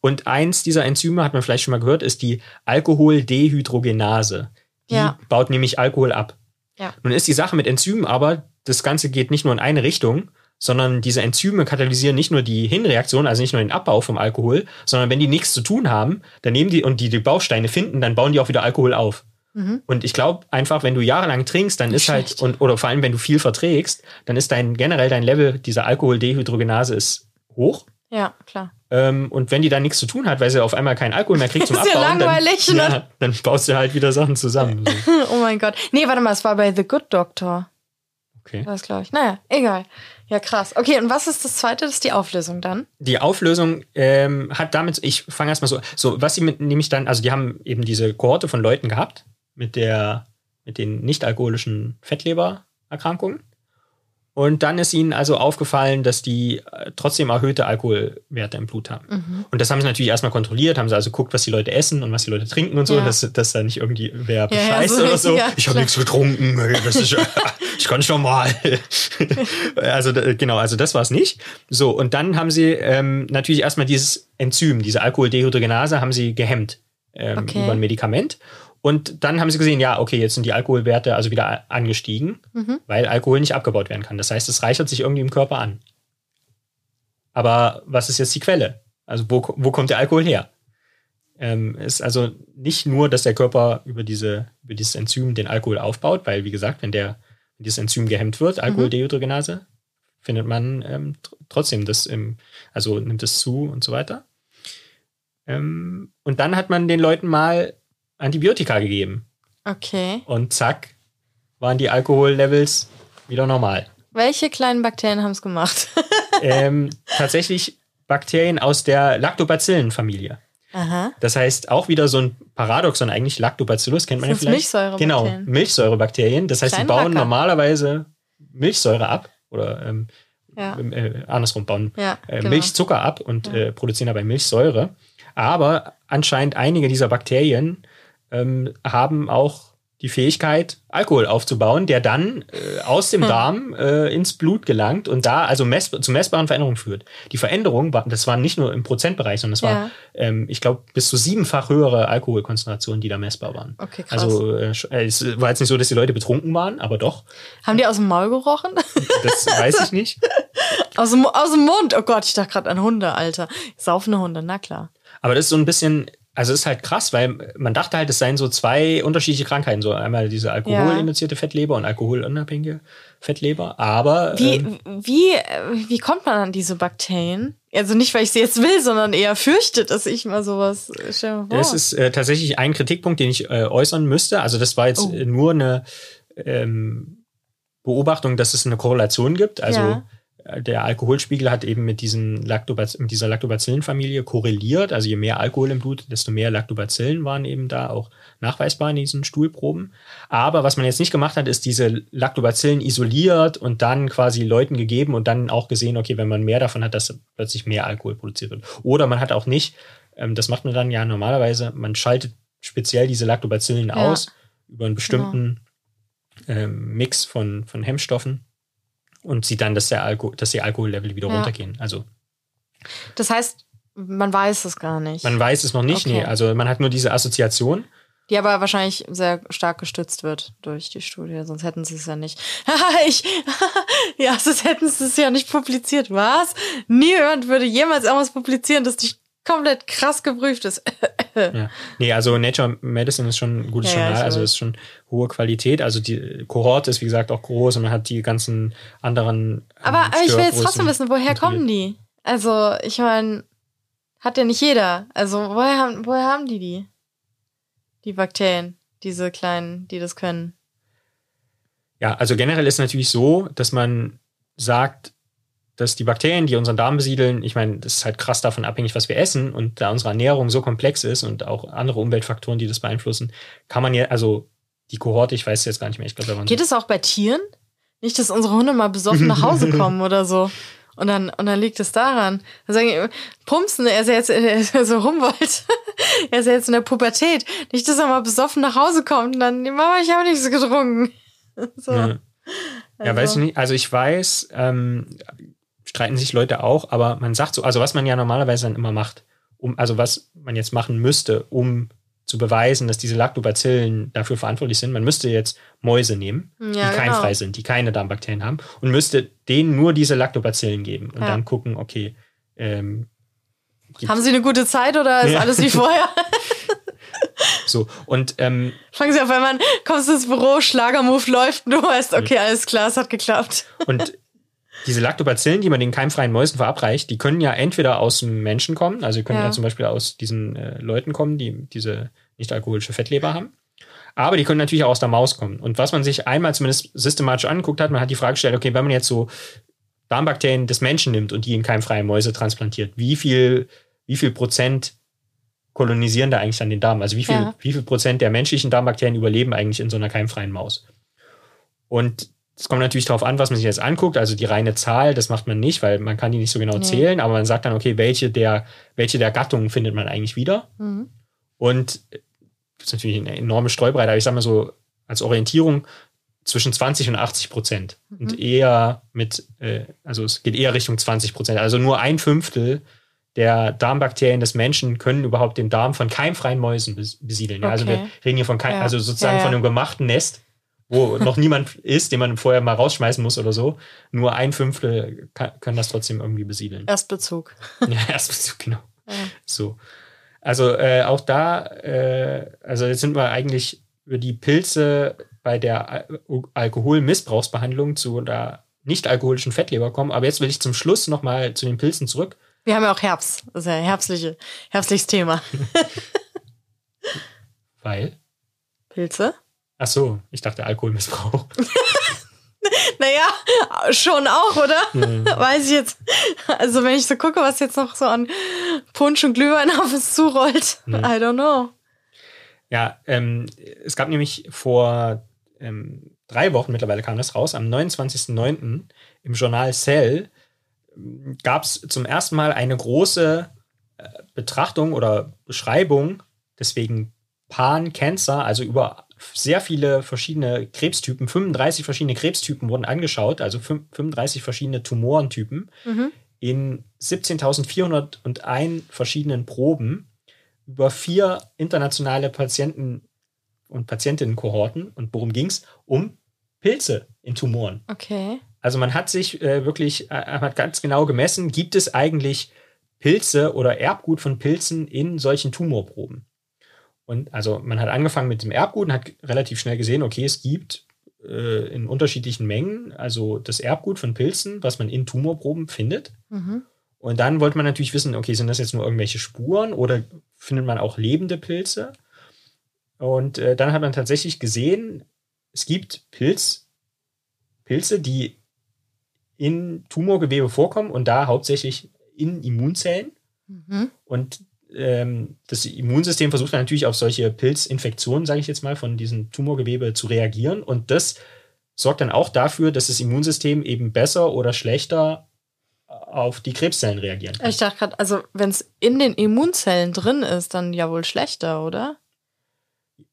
Und eins dieser Enzyme, hat man vielleicht schon mal gehört, ist die Alkoholdehydrogenase. Die Ja. baut nämlich Alkohol ab. Ja. Nun ist die Sache mit Enzymen aber, das Ganze geht nicht nur in eine Richtung, sondern diese Enzyme katalysieren nicht nur die Hinreaktion, also nicht nur den Abbau vom Alkohol, sondern wenn die nichts zu tun haben, dann nehmen die und die die Bausteine finden, dann bauen die auch wieder Alkohol auf. Mhm. Und ich glaube einfach, wenn du jahrelang trinkst, dann ist halt, schlecht. und, oder vor allem, wenn du viel verträgst, dann ist dein generell dein Level dieser Alkoholdehydrogenase ist hoch. Ja, klar. Ähm, und wenn die dann nichts zu tun hat, weil sie auf einmal keinen Alkohol mehr kriegt zum [laughs] Ist ja Abbauen, langweilig, dann, ne? ja, dann baust du halt wieder Sachen zusammen. So. [laughs] Oh mein Gott. Nee, warte mal, es war bei The Good Doctor. Okay. Das glaube ich. Naja, egal. Ja, krass. Okay, und was ist das zweite? Das ist die Auflösung dann. Die Auflösung ähm, hat damit, ich fange erstmal so, so, was sie mit, nämlich dann, also die haben eben diese Kohorte von Leuten gehabt mit der, mit den nicht-alkoholischen Fettlebererkrankungen. Und dann ist ihnen also aufgefallen, dass die äh, trotzdem erhöhte Alkoholwerte im Blut haben. Mhm. Und das haben sie natürlich erstmal kontrolliert, haben sie also geguckt, was die Leute essen und was die Leute trinken und so, Ja. dass, dass da nicht irgendwie wer Ja, ja, bescheißt so oder so. ich habe nichts getrunken, das ist [laughs] ich kann schon mal. [laughs] also genau, also das war es nicht. So, und dann haben sie ähm, natürlich erstmal dieses Enzym, diese Alkoholdehydrogenase, haben sie gehemmt ähm, Okay. über ein Medikament. Und dann haben sie gesehen, ja, okay, jetzt sind die Alkoholwerte also wieder angestiegen, Mhm. weil Alkohol nicht abgebaut werden kann. Das heißt, es reichert sich irgendwie im Körper an. Aber was ist jetzt die Quelle? Also wo, wo kommt der Alkohol her? Ähm, ist also nicht nur, dass der Körper über, diese, über dieses Enzym den Alkohol aufbaut, weil, wie gesagt, wenn, der, wenn dieses Enzym gehemmt wird, Alkoholdehydrogenase, findet man ähm, tr trotzdem das im, also nimmt es zu und so weiter. Ähm, und dann hat man den Leuten mal Antibiotika gegeben. Okay. Und zack, waren die Alkohollevels wieder normal. Welche kleinen Bakterien haben es gemacht? [laughs] ähm, tatsächlich Bakterien aus der Lactobacillen-Familie. Aha. Das heißt, auch wieder so ein Paradoxon, eigentlich Lactobacillus kennt man ja vielleicht. Milchsäurebakterien? Genau, Milchsäurebakterien. Das heißt, die Kleine bauen Racker. normalerweise Milchsäure ab oder ähm, Ja. äh, andersrum bauen Ja, äh, genau. Milchzucker ab und äh, produzieren dabei Milchsäure. Aber anscheinend einige dieser Bakterien ähm, haben auch die Fähigkeit, Alkohol aufzubauen, der dann äh, aus Hm. dem Darm äh, ins Blut gelangt und da also mess zu messbaren Veränderungen führt. Die Veränderung, war, das war nicht nur im Prozentbereich, sondern es war, Ja. ähm, ich glaube, bis zu siebenfach höhere Alkoholkonzentrationen, die da messbar waren. Okay, krass. Also äh, äh, es war jetzt nicht so, dass die Leute betrunken waren, aber doch, haben die aus dem Maul gerochen? [laughs] das weiß ich nicht. [laughs] aus, dem, aus dem Mund? Oh Gott, ich dachte gerade an Hunde, Alter. Saufende Hunde, na klar. Aber das ist so ein bisschen, also ist halt krass, weil man dachte halt, es seien so zwei unterschiedliche Krankheiten. So einmal diese alkoholinduzierte Fettleber und alkoholunabhängige Fettleber. Aber Wie, ähm, wie, wie kommt man an diese Bakterien? Also nicht, weil ich sie jetzt will, sondern eher fürchte, dass ich mal sowas äh, stell dir mal vor. das ist äh, tatsächlich ein Kritikpunkt, den ich äh, äußern müsste. Also das war jetzt Oh. nur eine ähm, Beobachtung, dass es eine Korrelation gibt. Also Ja. Der Alkoholspiegel hat eben mit, diesen Lactobacillen, mit dieser Lactobacillenfamilie korreliert. Also je mehr Alkohol im Blut, desto mehr Lactobacillen waren eben da auch nachweisbar in diesen Stuhlproben. Aber was man jetzt nicht gemacht hat, ist diese Lactobacillen isoliert und dann quasi Leuten gegeben und dann auch gesehen, okay, wenn man mehr davon hat, dass plötzlich mehr Alkohol produziert wird. Oder man hat auch nicht, ähm, das macht man dann ja normalerweise, man schaltet speziell diese Lactobacillen ja. aus über einen bestimmten genau. ähm, Mix von, von Hemmstoffen und sieht dann, dass, der Alko dass die Alkohollevel wieder ja. runtergehen. Also. Das heißt, man weiß es gar nicht. Man weiß es noch nicht, okay. nee. Also man hat nur diese Assoziation. Die aber wahrscheinlich sehr stark gestützt wird durch die Studie, sonst hätten sie es ja nicht. [laughs] ich, [laughs] ja, sonst hätten sie es ja nicht publiziert. Was? Niemand würde jemals irgendwas publizieren, das nicht komplett krass geprüft ist. [laughs] ja. [laughs] Nee, also Nature Medicine ist schon ein gutes ja, Journal, also ist schon hohe Qualität. Also die Kohorte ist, wie gesagt, auch groß und man hat die ganzen anderen. Aber ähm, ich will jetzt trotzdem wissen, woher kommen die? Also, ich meine, hat ja nicht jeder. Also, woher haben, woher haben die die? Die Bakterien, diese kleinen, die das können. Ja, also generell ist es natürlich so, dass man sagt, dass die Bakterien, die unseren Darm besiedeln, ich meine, das ist halt krass davon abhängig, was wir essen und da unsere Ernährung so komplex ist und auch andere Umweltfaktoren, die das beeinflussen, kann man ja, also die Kohorte, ich weiß jetzt gar nicht mehr, ich glaube, Geht es auch bei Tieren? Nicht, dass unsere Hunde mal besoffen nach Hause [laughs] kommen oder so. Und dann, und dann liegt es daran. Dann sagen die, Pumpsen, er ist ja jetzt, [laughs] er ist so Humboldt. [laughs] er ist ja jetzt in der Pubertät. Nicht, dass er mal besoffen nach Hause kommt und dann, Mama, ich habe nichts getrunken. so. Ja. Also. Ja, weiß ich nicht. Also ich weiß, ähm, streiten sich Leute auch, aber man sagt so, also was man ja normalerweise dann immer macht, um, also was man jetzt machen müsste, um zu beweisen, dass diese Lactobacillen dafür verantwortlich sind. Man müsste jetzt Mäuse nehmen, ja, die keimfrei genau. sind, die keine Darmbakterien haben, und müsste denen nur diese Lactobacillen geben und ja. dann gucken, okay. Ähm, haben sie eine gute Zeit oder ist ja. alles wie vorher? [laughs] so, und ähm, fangen sie auf einmal an, kommst ins Büro, Schlagermove läuft du weißt, okay, alles klar, es hat geklappt. Und diese Lactobacillen, die man den keimfreien Mäusen verabreicht, die können ja entweder aus dem Menschen kommen, also können ja, ja zum Beispiel aus diesen äh, Leuten kommen, die diese nicht alkoholische Fettleber haben. Aber die können natürlich auch aus der Maus kommen. Und was man sich einmal zumindest systematisch angeguckt hat, man hat die Frage gestellt, okay, wenn man jetzt so Darmbakterien des Menschen nimmt und die in keimfreie Mäuse transplantiert, wie viel, wie viel Prozent kolonisieren da eigentlich an den Darm? Also wie viel, ja. wie viel Prozent der menschlichen Darmbakterien überleben eigentlich in so einer keimfreien Maus? Und es kommt natürlich darauf an, was man sich jetzt anguckt. Also die reine Zahl, das macht man nicht, weil man kann die nicht so genau nee. zählen, aber man sagt dann, okay, welche der, welche der Gattungen findet man eigentlich wieder? Mhm. Und das ist natürlich eine enorme Streubreite, aber ich sage mal so als Orientierung zwischen 20 und 80 Prozent. Mhm. Und eher mit, äh, also es geht eher Richtung 20 Prozent. Also nur ein Fünftel der Darmbakterien des Menschen können überhaupt den Darm von keimfreien Mäusen besiedeln. Ja, also wir reden hier von kein, ja. also sozusagen ja. von einem gemachten Nest wo noch niemand ist, den man vorher mal rausschmeißen muss oder so. Nur ein Fünftel kann, können das trotzdem irgendwie besiedeln. Erstbezug. [laughs] Ja, Erstbezug, genau. Ja. So. Also äh, auch da, äh, also jetzt sind wir eigentlich über die Pilze bei der Al Alkoholmissbrauchsbehandlung zu der nicht-alkoholischen Fettleber kommen. Aber jetzt will ich zum Schluss nochmal zu den Pilzen zurück. Wir haben ja auch Herbst. Das ist ja ein herbstliche, herbstliches Thema. [laughs] Weil? Pilze? Ach so, ich dachte Alkoholmissbrauch. [laughs] naja, schon auch, oder? Mhm. Weiß ich jetzt. Also, wenn ich so gucke, was jetzt noch so an Punsch und Glühwein [laughs] auf uns zurollt, mhm. I don't know. Ja, ähm, es gab nämlich vor ähm, drei Wochen, mittlerweile kam das raus, am 29.09. im Journal Cell gab es zum ersten Mal eine große äh, Betrachtung oder Beschreibung, deswegen Pan-Cancer, also über sehr viele verschiedene Krebstypen, 35 verschiedene Krebstypen wurden angeschaut, also 35 verschiedene Tumorentypen mhm. in 17.401 verschiedenen Proben über vier internationale Patienten und Patientinnenkohorten. Und worum ging es? Um Pilze in Tumoren. Okay. Also man hat sich äh, wirklich, äh, hat ganz genau gemessen, gibt es eigentlich Pilze oder Erbgut von Pilzen in solchen Tumorproben. Und also man hat angefangen mit dem Erbgut und hat relativ schnell gesehen, okay, es gibt äh, in unterschiedlichen Mengen, also das Erbgut von Pilzen, was man in Tumorproben findet. Mhm. Und dann wollte man natürlich wissen, okay, sind das jetzt nur irgendwelche Spuren oder findet man auch lebende Pilze? Und äh, dann hat man tatsächlich gesehen, es gibt Pilz, Pilze, die in Tumorgewebe vorkommen und da hauptsächlich in Immunzellen. Mhm. Und ähm, das Immunsystem versucht dann natürlich auf solche Pilzinfektionen, sage ich jetzt mal, von diesem Tumorgewebe zu reagieren. Und das sorgt dann auch dafür, dass das Immunsystem eben besser oder schlechter auf die Krebszellen reagieren kann. Ich dachte gerade, also wenn es in den Immunzellen drin ist, dann ja wohl schlechter, oder?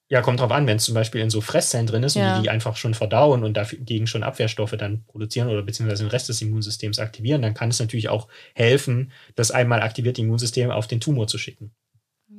Ja, kommt drauf an, wenn es zum Beispiel in so Fresszellen drin ist ja. und die, die einfach schon verdauen und dagegen schon Abwehrstoffe dann produzieren oder beziehungsweise den Rest des Immunsystems aktivieren, dann kann es natürlich auch helfen, das einmal aktivierte Immunsystem auf den Tumor zu schicken.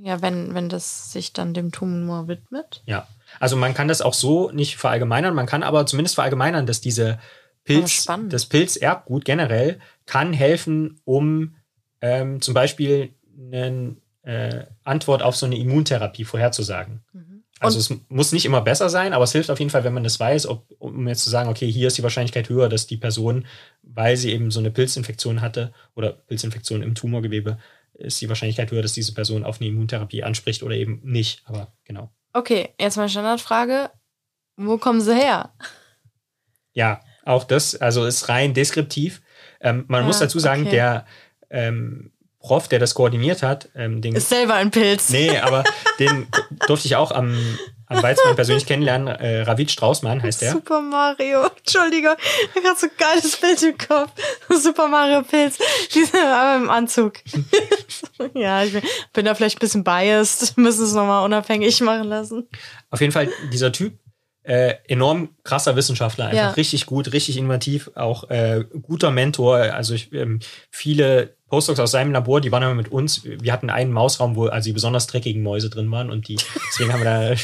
Ja, wenn, wenn das sich dann dem Tumor widmet. Ja, also man kann das auch so nicht verallgemeinern, man kann aber zumindest verallgemeinern, dass diese Pilz, das Pilzerbgut generell kann helfen, um ähm, zum Beispiel eine äh, Antwort auf so eine Immuntherapie vorherzusagen. Mhm. Also es muss nicht immer besser sein, aber es hilft auf jeden Fall, wenn man das weiß, ob, um jetzt zu sagen, okay, hier ist die Wahrscheinlichkeit höher, dass die Person, weil sie eben so eine Pilzinfektion hatte oder Pilzinfektion im Tumorgewebe, ist die Wahrscheinlichkeit höher, dass diese Person auf eine Immuntherapie anspricht oder eben nicht. Aber genau. Okay, jetzt mal Standardfrage. Wo kommen sie her? Ja, auch das, also ist rein deskriptiv. Ähm, man ja, muss dazu sagen, okay. der ähm, Prof, der das koordiniert hat, ähm, den, ist selber ein Pilz. Nee, aber den durfte ich auch am, am Weizmann persönlich kennenlernen. Äh, Ravid Straußmann heißt der. Super Mario. Entschuldige, ich habe so ein geiles Bild im Kopf. Super Mario Pilz. Aber im Anzug. [laughs] ja, ich bin, bin, da vielleicht ein bisschen biased. Müssen es nochmal unabhängig machen lassen. Auf jeden Fall, dieser Typ, äh, enorm krasser Wissenschaftler, einfach ja. richtig gut, richtig innovativ, auch äh, guter Mentor. Also ich, ähm, viele Postdocs aus seinem Labor, die waren immer mit uns. Wir hatten einen Mausraum, wo also die besonders dreckigen Mäuse drin waren und die, deswegen haben wir da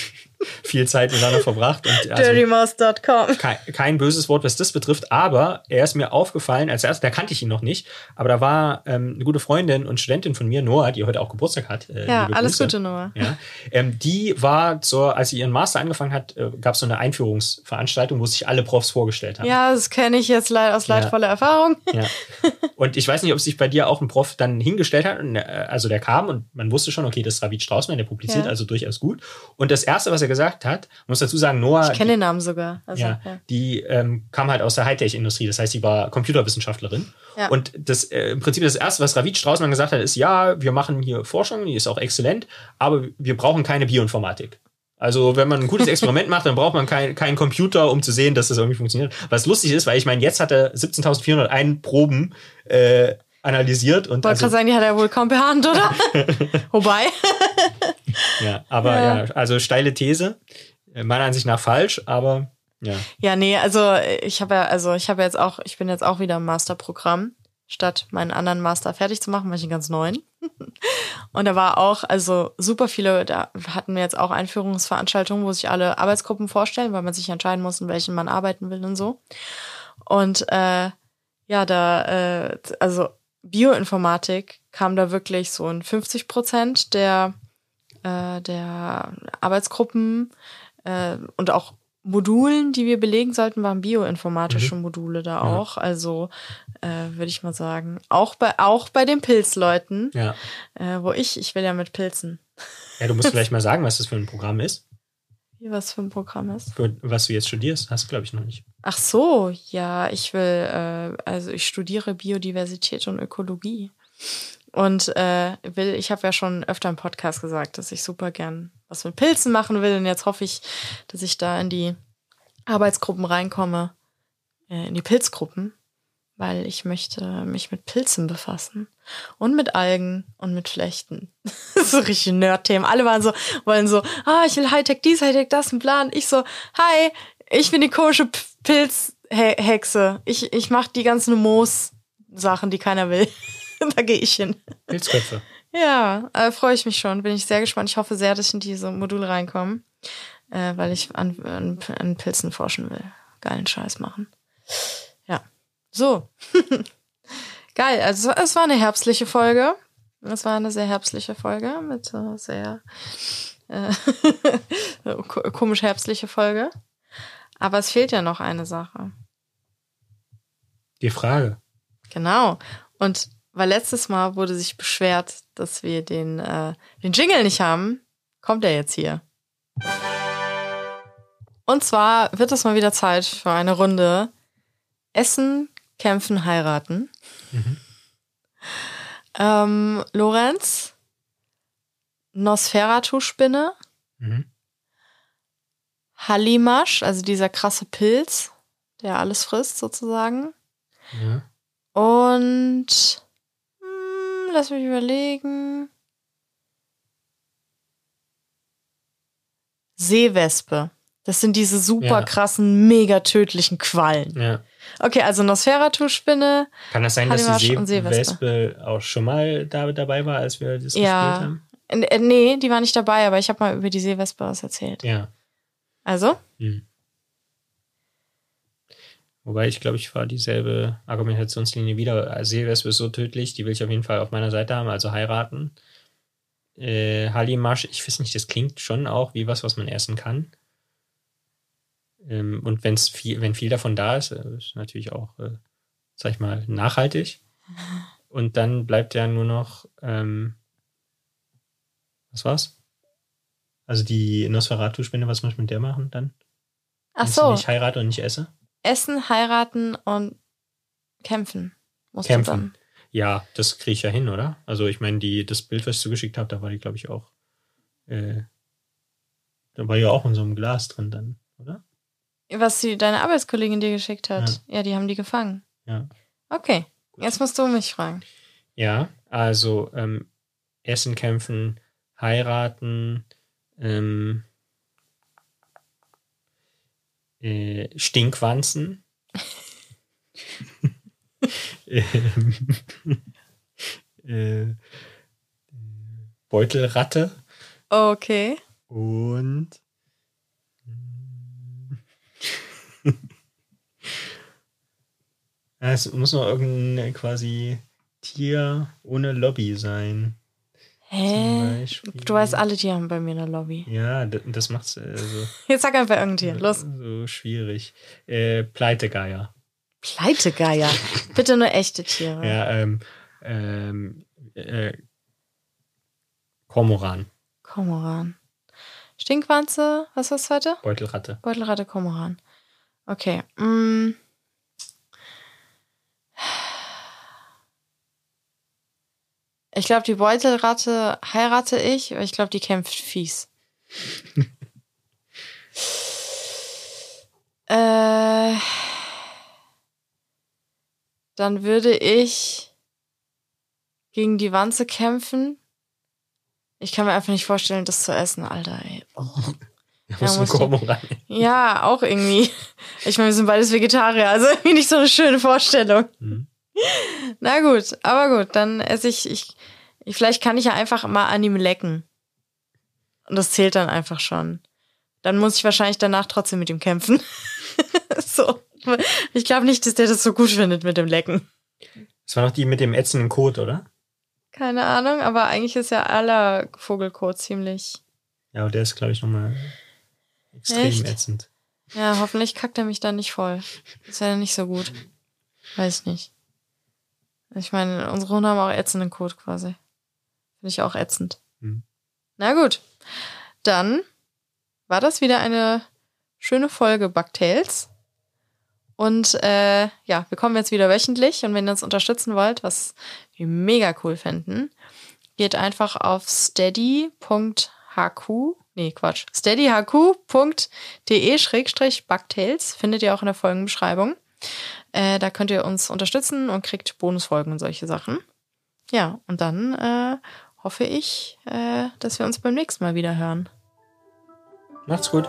viel Zeit miteinander verbracht. Und also Dirtymouse.com. Kein, kein, böses Wort, was das betrifft, aber er ist mir aufgefallen, als erstes, da kannte ich ihn noch nicht, aber da war ähm, eine gute Freundin und Studentin von mir, Noah, die heute auch Geburtstag hat. Äh, ja, alles Gute, Noah. Ja, ähm, die war zur, als sie ihren Master angefangen hat, äh, gab es so eine Einführungsveranstaltung, wo sich alle Profs vorgestellt haben. Ja, das kenne ich jetzt leid, aus leidvoller ja. Erfahrung. Ja. Und ich weiß nicht, ob sich bei dir auch ein Prof dann hingestellt hat, und, äh, also der kam und man wusste schon, okay, das ist Ravid Straußmann, der publiziert also durchaus gut. Und das Erste, was er gesagt hat, muss dazu sagen, Noah. Ich kenne den Namen sogar. Also, ja, ja, Die ähm, kam halt aus der Hightech-Industrie, das heißt, sie war Computerwissenschaftlerin. Ja. Und das äh, im Prinzip das Erste, was Ravid Straußmann gesagt hat, ist, ja, wir machen hier Forschung, die ist auch exzellent, aber wir brauchen keine Bioinformatik. Also wenn man ein gutes [laughs] Experiment macht, dann braucht man keinen kein Computer, um zu sehen, dass das irgendwie funktioniert. Was lustig ist, weil ich meine, jetzt hat er 17.401 Proben äh, analysiert. Und Wollte also, gerade sagen, die hat er wohl kaum per Hand, oder? [laughs] Wobei. ja, aber ja. ja, also steile These. Meiner Ansicht nach falsch, aber ja. Ja, nee, also ich habe ja, also ich habe jetzt auch, ich bin jetzt auch wieder im Masterprogramm, statt meinen anderen Master fertig zu machen, weil ich einen ganz neuen. [laughs] Und da war auch, also super viele, da hatten wir jetzt auch Einführungsveranstaltungen, wo sich alle Arbeitsgruppen vorstellen, weil man sich entscheiden muss, in welchen man arbeiten will und so. Und äh, ja, da, äh, also Bioinformatik kam da wirklich so in 50 Prozent der, äh, der Arbeitsgruppen äh, und auch Modulen, die wir belegen sollten, waren bioinformatische mhm. Module da ja. auch. Also äh, würde ich mal sagen, auch bei auch bei den Pilzleuten, ja. äh, wo ich, ich will ja mit Pilzen. Ja, du musst [laughs] vielleicht mal sagen, was das für ein Programm ist. Wie was für ein Programm ist? Für was du jetzt studierst, hast du glaube ich noch nicht. Ach so, ja, ich will, äh, also ich studiere Biodiversität und Ökologie. Und äh, will, ich habe ja schon öfter im Podcast gesagt, dass ich super gern was mit Pilzen machen will. Und jetzt hoffe ich, dass ich da in die Arbeitsgruppen reinkomme, äh, in die Pilzgruppen, weil ich möchte mich mit Pilzen befassen und mit Algen und mit Flechten. [laughs] so richtig Nerd-Themen. Alle waren so, wollen so, ah, ich will Hightech dies, Hightech das, ein Plan. Ich so, hi, ich bin die komische Pilzhexe. Ich, ich mache die ganzen Moos-Sachen, die keiner will. [laughs] da gehe ich hin. Pilzköpfe. Ja, äh, freue ich mich schon. Bin ich sehr gespannt. Ich hoffe sehr, dass ich in diese Module reinkomme, äh, weil ich an, an, an Pilzen forschen will. Geilen Scheiß machen. Ja. So. [laughs] Geil. Also es war eine herbstliche Folge. Es war eine sehr herbstliche Folge mit äh, sehr äh, [laughs] komisch herbstliche Folge. Aber es fehlt ja noch eine Sache. Die Frage. Genau. Und weil letztes Mal wurde sich beschwert, dass wir den, äh, den Jingle nicht haben, kommt er jetzt hier. Und zwar wird es mal wieder Zeit für eine Runde Essen, kämpfen, heiraten. Mhm. Ähm, Lorenz, Nosferatu-Spinne. Mhm. Hallimasch, also dieser krasse Pilz, der alles frisst sozusagen. Ja. Und hm, lass mich überlegen. Seewespe. Das sind diese super ja. krassen, mega tödlichen Quallen. Ja. Okay, also Nosferatu-Spinne. Kann das sein, dass die Seewespe auch schon mal da, dabei war, als wir das ja. gespielt haben? Äh, nee, die war nicht dabei, aber ich habe mal über die Seewespe was erzählt. Ja. Also? Hm. Wobei ich glaube, ich fahre dieselbe Argumentationslinie wieder. Seewespe ist so tödlich, die will ich auf jeden Fall auf meiner Seite haben, also heiraten. Äh, Hallimasch, ich weiß nicht, das klingt schon auch wie was, was man essen kann. Ähm, und wenn's viel, wenn viel davon da ist, äh, ist natürlich auch, äh, sag ich mal, nachhaltig. [laughs] Und dann bleibt ja nur noch, ähm, was war's? Also die Nosferatu-Spende, was muss ich mit der machen dann? Ach so. Wenn ich heirate und nicht esse? Essen, heiraten und kämpfen. Musst kämpfen. Ja, das kriege ich ja hin, oder? Also ich meine, die, das Bild, was ich zugeschickt habe, da war die, glaube ich, auch. Äh, da war ja auch in so einem Glas drin dann, oder? Was die, deine Arbeitskollegin dir geschickt hat. Ja. ja, die haben die gefangen. Ja. Okay, Gut. jetzt musst du mich fragen. Ja, also ähm, Essen, kämpfen, heiraten, ähm, äh, Stinkwanzen. [laughs] ähm, äh, Beutelratte. Okay. Und [laughs] es muss noch irgendein quasi Tier ohne Lobby sein. Hä? Du weißt, alle Tiere haben bei mir eine Lobby. Ja, das macht's äh, so. [laughs] Jetzt sag einfach irgendein Tier. Los. So schwierig. Äh, Pleitegeier. Pleitegeier? [laughs] Bitte nur echte Tiere. Ja, ähm, ähm, äh, Kormoran. Kormoran. Stinkwanze, was war das zweite? Beutelratte. Beutelratte, Kormoran. Okay. Mm. Ich glaube, die Beutelratte heirate ich, aber ich glaube, die kämpft fies. [laughs] äh, dann würde ich gegen die Wanze kämpfen. Ich kann mir einfach nicht vorstellen, das zu essen, Alter. Ey. [laughs] Oh. Ja, muss rein. ja, auch irgendwie. Ich meine, wir sind beides Vegetarier, also [laughs] irgendwie nicht so eine schöne Vorstellung. Mhm. Na gut, aber gut, dann esse ich, ich, ich, vielleicht kann ich ja einfach mal an ihm lecken. Und das zählt dann einfach schon. Dann muss ich wahrscheinlich danach trotzdem mit ihm kämpfen. [laughs] so. Ich glaube nicht, dass der das so gut findet mit dem Lecken. Das war noch die mit dem ätzenden Kot, oder? Keine Ahnung, aber eigentlich ist ja aller Vogelkot ziemlich. Ja, aber der ist, glaube ich, nochmal extrem Echt? ätzend. Ja, hoffentlich kackt er mich dann nicht voll. Das wäre ja nicht so gut. Weiß nicht. Ich meine, unsere Hunde haben auch ätzenden Kot quasi. Finde ich auch ätzend. Hm. Na gut. Dann war das wieder eine schöne Folge Bugtails. Und äh, ja, wir kommen jetzt wieder wöchentlich. Und wenn ihr uns unterstützen wollt, was wir mega cool fänden, geht einfach auf steady.hq nee, Quatsch, steadyhq.de-bugtails findet ihr auch in der Folgenbeschreibung. Äh, da könnt ihr uns unterstützen und kriegt Bonusfolgen und solche Sachen. Ja, und dann äh, hoffe ich, äh, dass wir uns beim nächsten Mal wieder hören. Macht's gut.